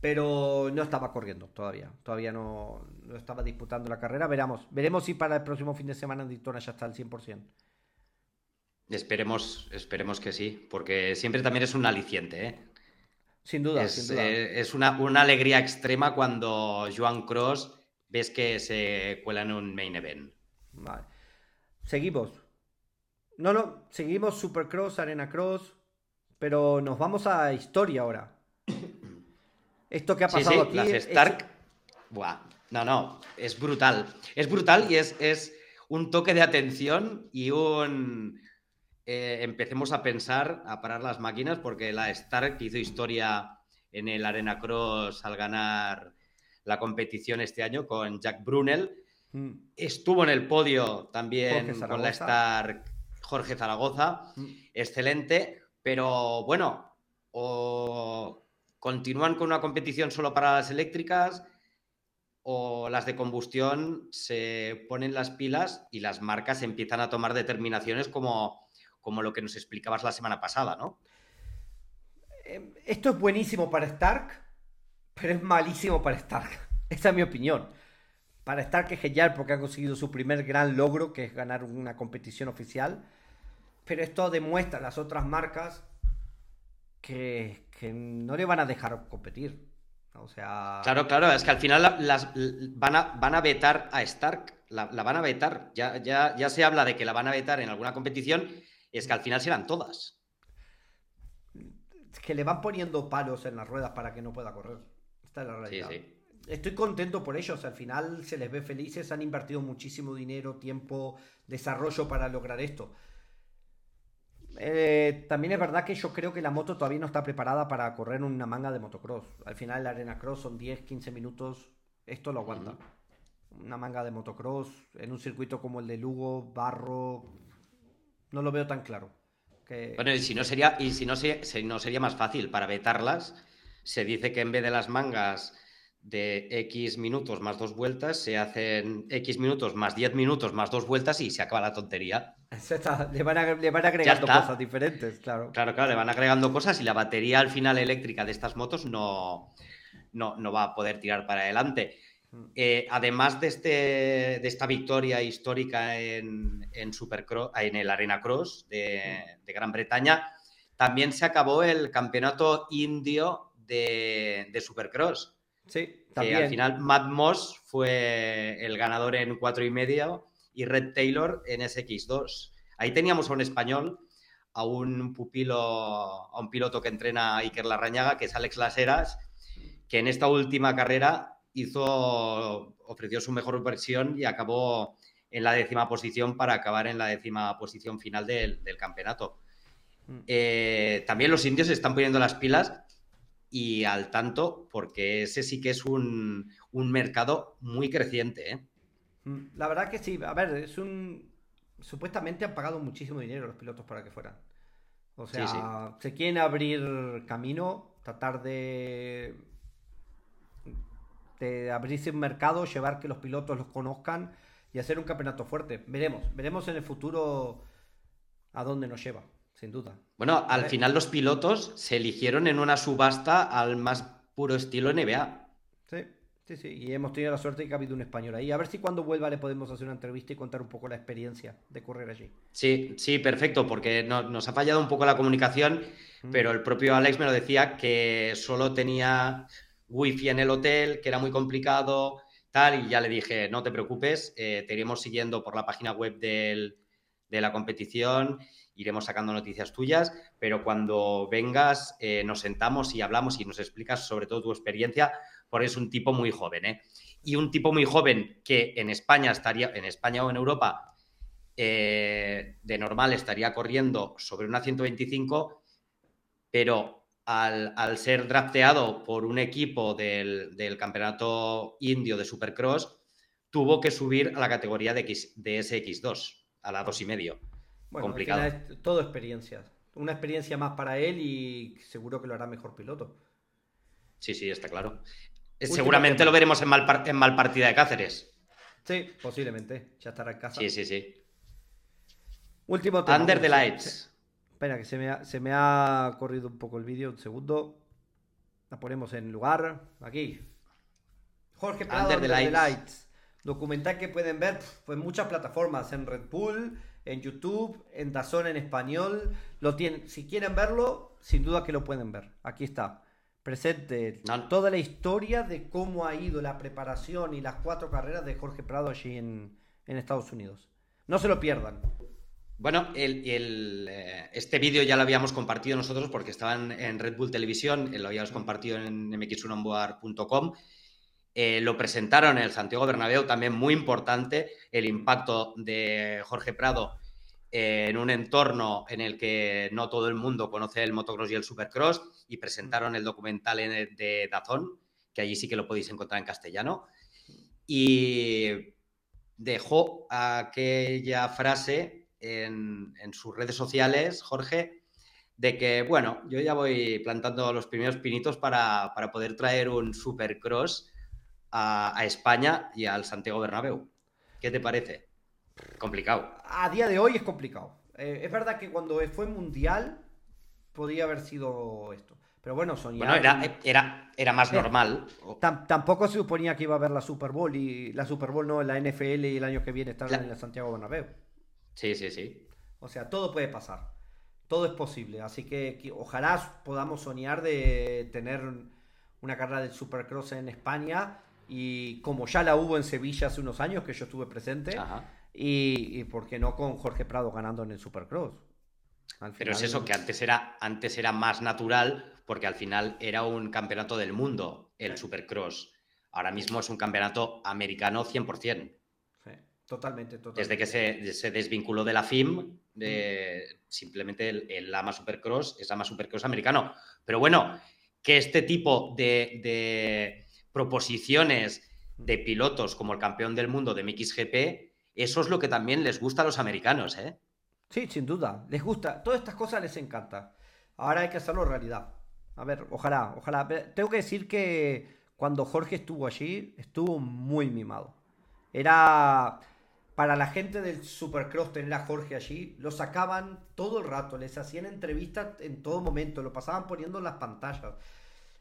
pero no estaba corriendo todavía. Todavía no, no, estaba disputando la carrera. Veremos, veremos si para el próximo fin de semana en Daytona ya está al 100%. Esperemos, esperemos que sí, porque siempre también es un aliciente, ¿eh? Sin duda, es, sin duda. Eh, es una, alegría extrema cuando Joan Cross ves que se cuela en un main event. Vale. Seguimos. No, no, seguimos Supercross, Arena Cross, pero nos vamos a historia ahora. <coughs> Esto que ha pasado aquí. Las Stark. Buah. No, no, es brutal. Es brutal y es, es un toque de atención y un eh, empecemos a pensar, a parar las máquinas, porque la Stark hizo historia en el Arena Cross al ganar la competición este año con Jack Brunel. Mm. Estuvo en el podio también con la Stark Jorge Zaragoza. Mm. Excelente, pero bueno, o continúan con una competición solo para las eléctricas o las de combustión se ponen las pilas y las marcas empiezan a tomar determinaciones como como lo que nos explicabas la semana pasada, ¿no? Em, esto es buenísimo para Stark, pero es malísimo para Stark. <laughs> Esa es mi opinión. Para Stark es genial porque ha conseguido su primer gran logro, que es ganar una competición oficial. Pero esto demuestra a las otras marcas que, no le van a dejar competir. O sea. Claro, claro, es que al final las, van, a, van a vetar a Stark. La, van a vetar. Ya, ya, ya se habla de que la van a vetar en alguna competición es que al final serán todas. Es que le van poniendo palos en las ruedas para que no pueda correr. Esta es la realidad. estoy contento por ellos. Al final se les ve felices, han invertido muchísimo dinero, tiempo, desarrollo para lograr esto. Eh, también es verdad que yo creo que la moto todavía no está preparada para correr una manga de motocross. Al final la arena cross son 10, 15 minutos. Esto lo aguanta. Una manga de motocross en un circuito como el de Lugo, Barro. No lo veo tan claro. Bueno, y si no sería, y si no, no sería más fácil para vetarlas, se dice que en vez de las mangas de X minutos más dos vueltas, se hacen X minutos más 10 minutos más dos vueltas y se acaba la tontería. le, van agregando cosas diferentes, claro. Claro, claro, le van agregando cosas y la batería al final eléctrica de estas motos no, no, va a poder tirar para adelante. Mm. Eh, además de, este, de esta victoria histórica en, en, Supercross, en el Arena Cross de, de, Gran Bretaña, también se acabó el campeonato indio de, de Supercross. Sí, también. al final Matt Moss fue el ganador en cuatro y medio y Red Taylor en SX2. Ahí teníamos a un español, a un pupilo, a un piloto que entrena a Iker Larrañaga, que es Alex Laseras, que en esta última carrera hizo, ofreció su mejor versión y acabó en la décima posición para acabar en la décima posición final del, campeonato. Mm. Eh, también los indios se están poniendo las pilas y al tanto, porque ese sí que es un, mercado muy creciente. ¿eh? Mm, la verdad que sí, a ver, es un... Supuestamente han pagado muchísimo dinero los pilotos para que fueran. O sea, se quieren abrir camino, tratar de, de abrirse un mercado, llevar que los pilotos los conozcan y hacer un campeonato fuerte. Veremos, veremos en el futuro a dónde nos lleva sin duda. Bueno, al final los pilotos se eligieron en una subasta al más puro estilo NBA. Sí, sí, sí. Y hemos tenido la suerte de que ha habido un español ahí. A ver si cuando vuelva le podemos hacer una entrevista y contar un poco la experiencia de correr allí. Sí, sí, perfecto, porque nos ha fallado un poco la comunicación, mm. pero el propio Alex me lo decía que solo tenía wifi en el hotel, que era muy complicado, tal, y ya le dije, no te preocupes, eh, te iremos siguiendo por la página web de la competición iremos sacando noticias tuyas, pero cuando vengas eh, nos sentamos y hablamos y nos explicas sobre todo tu experiencia, porque es un tipo muy joven, ¿eh? Y un tipo muy joven que en España estaría, en España o en Europa, eh, de normal estaría corriendo sobre una 125, pero al, ser drafteado por un equipo del, del, campeonato indio de Supercross, tuvo que subir a la categoría de, X, de SX2, a la 2,5. Bueno, complicado. Todo experiencia. Una experiencia más para él y seguro que lo hará mejor piloto. Sí, sí, está claro. Eh, seguramente lo veremos en mal, partida de Cáceres. Sí, posiblemente. Ya estará en casa. Sí, sí, sí. Último tema. Under the lights. Espera, que se me, ha, corrido un poco el vídeo. Un segundo. La ponemos en lugar. Aquí. Jorge Prado, Under, the, lights. Documental que pueden ver pues, en muchas plataformas. En Red Bull, en YouTube, en Dazón en español. Lo tienen, si quieren verlo, sin duda que lo pueden ver. Aquí está. Presente toda la historia de cómo ha ido la preparación y las cuatro carreras de Jorge Prado allí en, Estados Unidos. No se lo pierdan. Bueno, el, eh, este vídeo ya lo habíamos compartido nosotros porque estaba en, Red Bull Televisión, lo habíamos compartido en mx1onboard.com. Eh, lo presentaron en el Santiago Bernabéu, también muy importante el impacto de Jorge Prado eh, en un entorno en el que no todo el mundo conoce el motocross y el supercross y presentaron el documental de Dazón, que allí sí que lo podéis encontrar en castellano. Y dejó aquella frase en, sus redes sociales, Jorge, de que, bueno, yo ya voy plantando los primeros pinitos para, para poder traer un supercross a, España y al Santiago Bernabéu. ¿Qué te parece? Complicado. A día de hoy es complicado. Eh, es verdad que cuando fue mundial podía haber sido esto. Pero bueno, soñar. Bueno, era, era, más normal. tampoco se suponía que iba a haber la Super Bowl y la Super Bowl no en la NFL y el año que viene estar en el Santiago Bernabéu. Sí, sí, sí. O sea, todo puede pasar. Todo es posible. Así que, ojalá podamos soñar de tener una carrera de Supercross en España y como ya la hubo en Sevilla hace unos años que yo estuve presente, y, y por qué no con Jorge Prado ganando en el Supercross. Pero es eso, que antes era, antes era más natural porque al final era un campeonato del mundo el Supercross. Ahora mismo es un campeonato americano 100%. Sí, totalmente, totalmente. Desde que se, se desvinculó de la FIM, de, simplemente el, el Lama Supercross es Lama Supercross americano. Pero bueno, que este tipo de, de proposiciones de pilotos como el campeón del mundo de MXGP, eso es lo que también les gusta a los americanos, ¿eh? Sí, sin duda. Les gusta. Todas estas cosas les encanta. Ahora hay que hacerlo realidad. A ver, ojalá, ojalá. Tengo que decir que cuando Jorge estuvo allí, estuvo muy mimado. Era para la gente del Supercross tener a Jorge allí, lo sacaban todo el rato, les hacían entrevistas en todo momento, lo pasaban poniendo en las pantallas.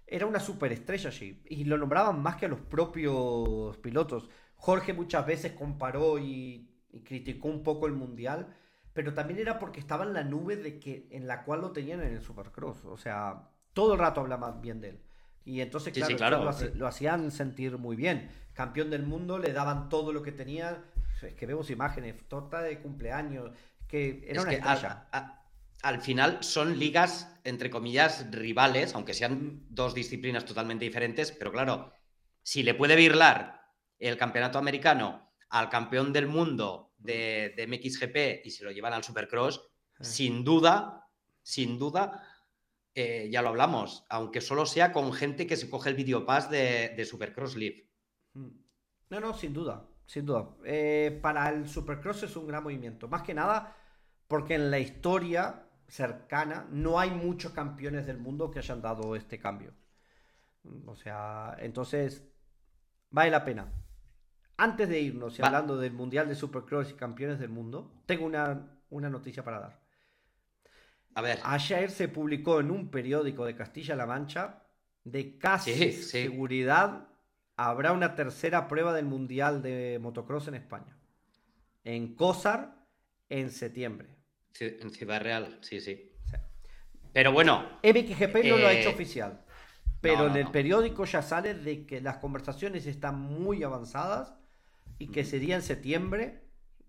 Era una superestrella allí y lo nombraban más que a los propios pilotos. Jorge muchas veces comparó y, y criticó un poco el mundial, pero también era porque estaba en la nube de que en la cual lo tenían en el Supercross. O sea, todo el rato hablaban bien de él. Y entonces, claro, sí, claro. lo, hacían sentir muy bien. Campeón del mundo, le daban todo lo que tenía. Es que vemos imágenes, torta de cumpleaños, que era Es una que estrella. a- al final son ligas, entre comillas, rivales, aunque sean dos disciplinas totalmente diferentes, pero claro, si le puede virlar el campeonato americano al campeón del mundo de, de MXGP y se lo llevan al Supercross, sin duda, sin duda, eh, ya lo hablamos, aunque solo sea con gente que se coge el videopass de, de Supercross Live. Mm. No, no, sin duda, sin duda. Eh, para el Supercross es un gran movimiento. Más que nada porque en la historia cercana no hay muchos campeones del mundo que hayan dado este cambio. O sea, entonces vale la pena. Antes de irnos y Va- hablando del Mundial de Supercross y campeones del mundo, tengo una, una noticia para dar. A ver, Ayer se publicó en un periódico de Castilla-La Mancha de casi Sí, sí. seguridad habrá una tercera prueba del Mundial de Motocross en España. En Cosar en septiembre. En Ciudad Real, sí, sí. Pero bueno, MXGP no lo ha Eh, hecho oficial. Pero no, en el no. periódico ya sale de que las conversaciones están muy avanzadas y que sería en septiembre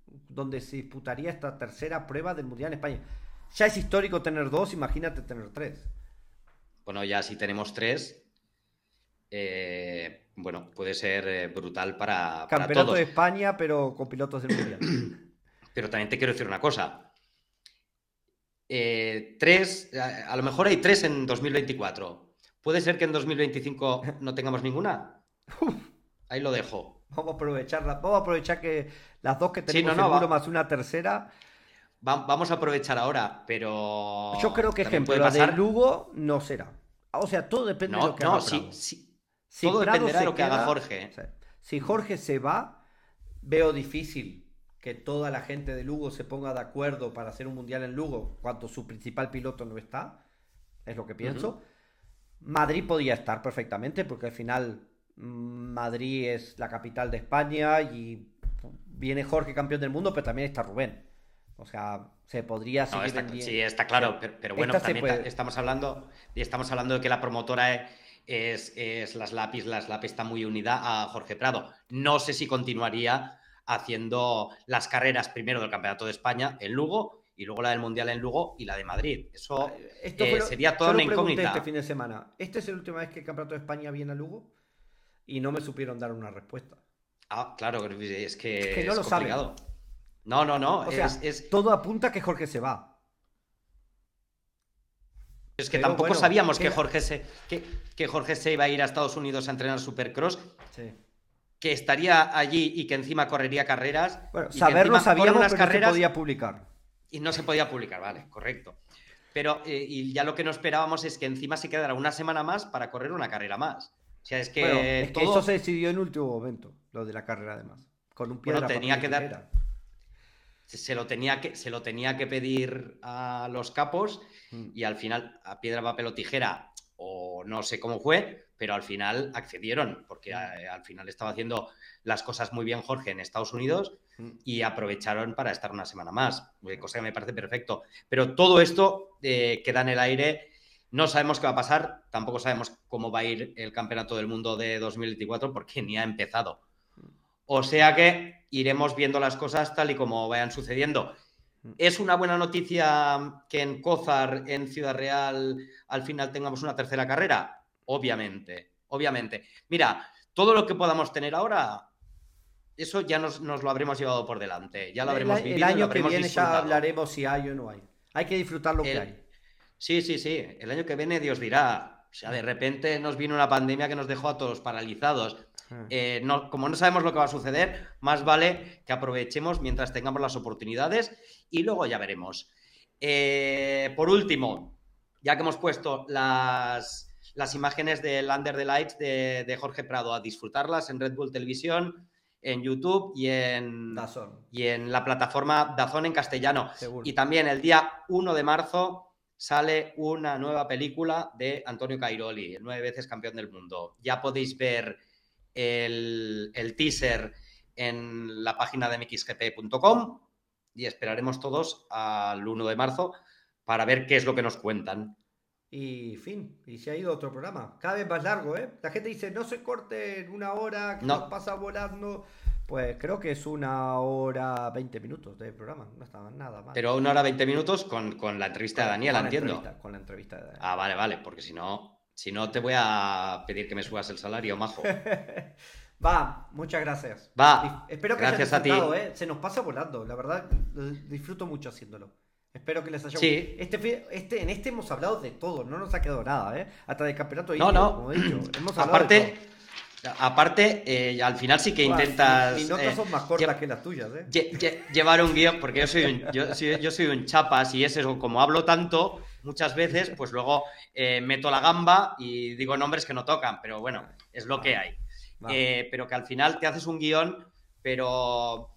donde se disputaría esta tercera prueba del Mundial en España. Ya es histórico tener dos, imagínate tener tres. Bueno, ya si tenemos tres, eh, bueno, puede ser eh, brutal para, para Campeonato todos. de España, pero con pilotos del Mundial. <clears throat> Pero también te quiero decir una cosa. Eh, tres, a, a lo mejor hay tres en 2024. ¿Puede ser que en 2025 <laughs> no tengamos ninguna? Ahí lo dejo. Vamos a aprovecharla, vamos a aprovechar que las dos que Sí, tenemos no, no, seguro más una tercera. Va- vamos a aprovechar ahora, pero. Yo creo que ejemplo, puede la de pasar- Lugo no será. O sea, todo depende de lo que no, haga sí, sí. Si todo Prado dependerá de lo que haga Jorge. sí. Si Jorge se va, veo difícil que toda la gente de Lugo se ponga de acuerdo para hacer un mundial en Lugo cuando su principal piloto no está. Es lo que pienso. Madrid podía estar perfectamente porque al final mm, Madrid es la capital de España y viene Jorge campeón del mundo, pero también está Rubén. O sea, se podría No, seguir está, sí, está claro, pero, pero bueno, también puede- estamos hablando, y estamos hablando de que la promotora es, es Las Lapis, Las Lapis está muy unida a Jorge Prado. No sé si continuaría haciendo las carreras primero del Campeonato de España en Lugo y luego la del Mundial en Lugo y la de Madrid. Eso Esto eh, fue sería toda una incógnita. este fin de semana. ¿Esta es la última vez que el Campeonato de España viene a Lugo? Y no me supieron dar una respuesta. Ah, claro, es que, Es que no lo saben. complicado. No, no, no. O sea, es, todo apunta a que Jorge se va. es que pero tampoco bueno, sabíamos que Jorge, se, que, que Jorge se iba a ir a Estados Unidos a entrenar Supercross Sí. Que estaría allí y que encima correría carreras. Bueno, y saberlo sabíamos, unas pero no carreras se podía publicar. y no se podía publicar, vale, correcto. Pero eh, y ya lo que no esperábamos es que encima se quedara una semana más para correr una carrera más. O sea, es que, Bueno, es que todo- eso se decidió en último momento, lo de la carrera además. Con un pie Bueno, de la tenía familia que dar- Figuera. se, lo tenía que, se lo tenía que pedir a los capos Mm. y al final a piedra, papel o tijera, o no sé cómo fue, pero al final accedieron, porque eh, al final estaba haciendo las cosas muy bien Jorge en Estados Unidos Mm. y aprovecharon para estar una semana más, eh, cosa que me parece perfecto. Pero todo esto eh, queda en el aire, no sabemos qué va a pasar, tampoco sabemos cómo va a ir el Campeonato del Mundo de 2024 porque ni ha empezado. O sea que iremos viendo las cosas tal y como vayan sucediendo. ¿Es una buena noticia que en Cózar, en Ciudad Real, al final tengamos una tercera carrera? Obviamente, obviamente. Mira, Todo lo que podamos tener ahora, eso ya nos, nos lo habremos llevado por delante. Ya lo habremos el, vivido. el lo año que viene ya hablaremos si hay o no hay. Hay que disfrutar lo que hay. Sí, sí, sí. El año que viene Dios dirá. O sea, de repente nos vino una pandemia que nos dejó a todos paralizados. Eh, no- como no sabemos lo que va a suceder, más vale que aprovechemos mientras tengamos las oportunidades y luego ya veremos. Eh, por último, ya que hemos puesto las, las imágenes del Under the Lights de, de Jorge Prado, a disfrutarlas en Red Bull Televisión, en YouTube y en, Dazón, y en la plataforma Dazón en castellano. seguro. Y también el día 1 de marzo sale una nueva película de Antonio Cairoli, nueve veces campeón del mundo. Ya podéis ver el, el teaser en la página de mxgp.com y esperaremos todos al 1 de marzo para ver qué es lo que nos cuentan. Y fin, y se ha ido otro programa. Cada vez más largo, ¿eh? La gente dice, no se corte en una hora, que No. nos pasa volando. Pues creo que es una hora 20 minutos de programa. No está nada mal. Pero una hora 20 minutos con, con la entrevista de Con- Daniela, con la entiendo. con la entrevista de Daniela. Ah, vale, vale, porque si no, si no te voy a pedir que me subas el salario, majo. <laughs> Va, muchas gracias. Va, Espero que gracias hayan a ti. disfrutado, ¿eh? Se nos pasa volando, la verdad, disfruto mucho haciéndolo. Espero que les haya Sí. Este, este, en este hemos hablado de todo, no nos ha quedado nada, ¿eh? Hasta del campeonato No, indio, no. como he dicho. <clears throat> Hemos hablado de Aparte, aparte eh, al final sí que todo. Buah, intentas Mis notas eh, son más cortas que las tuyas, ¿eh? lle- lle- llevar un guion, porque yo soy un, yo, soy, yo soy un chapas y es eso, como hablo tanto, muchas veces, pues luego eh, meto la gamba y digo nombres que no tocan, pero bueno, es lo que hay. Eh, pero que al final te haces un guion, pero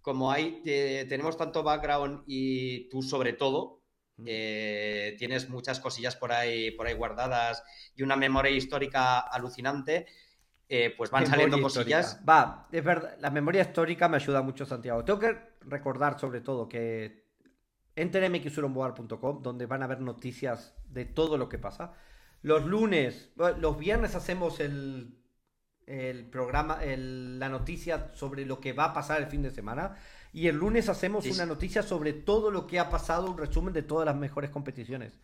como hay, tenemos tanto background y tú sobre todo, eh, tienes muchas cosillas por ahí, por ahí guardadas y una memoria histórica alucinante, eh, pues van Memoria saliendo histórica. cosillas. Va, es verdad, la memoria histórica me ayuda mucho, Santiago. Tengo que recordar sobre todo que entren en mxuronboar.com, donde van a ver noticias de todo lo que pasa. Los lunes, los viernes hacemos el, el programa, el- la noticia sobre lo que va a pasar el fin de semana. Y el lunes hacemos Sí, una noticia sobre todo lo que ha pasado, un resumen de todas las mejores competiciones.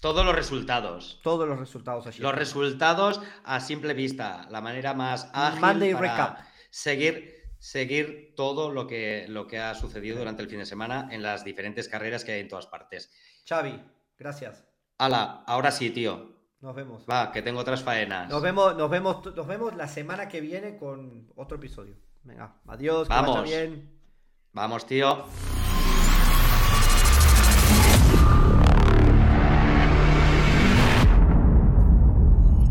Todos los resultados. Todos los resultados allí. Los resultados a simple vista, la manera más ágil Monday para recap. seguir seguir todo lo que, lo que ha sucedido durante el fin de semana en las diferentes carreras que hay en todas partes. Xavi, gracias. Hala, ahora sí, tío. Nos vemos. Va, que tengo otras faenas. Nos vemos, nos vemos, nos vemos la semana que viene con otro episodio. Venga, adiós, que Vamos. vaya bien. Vamos, tío.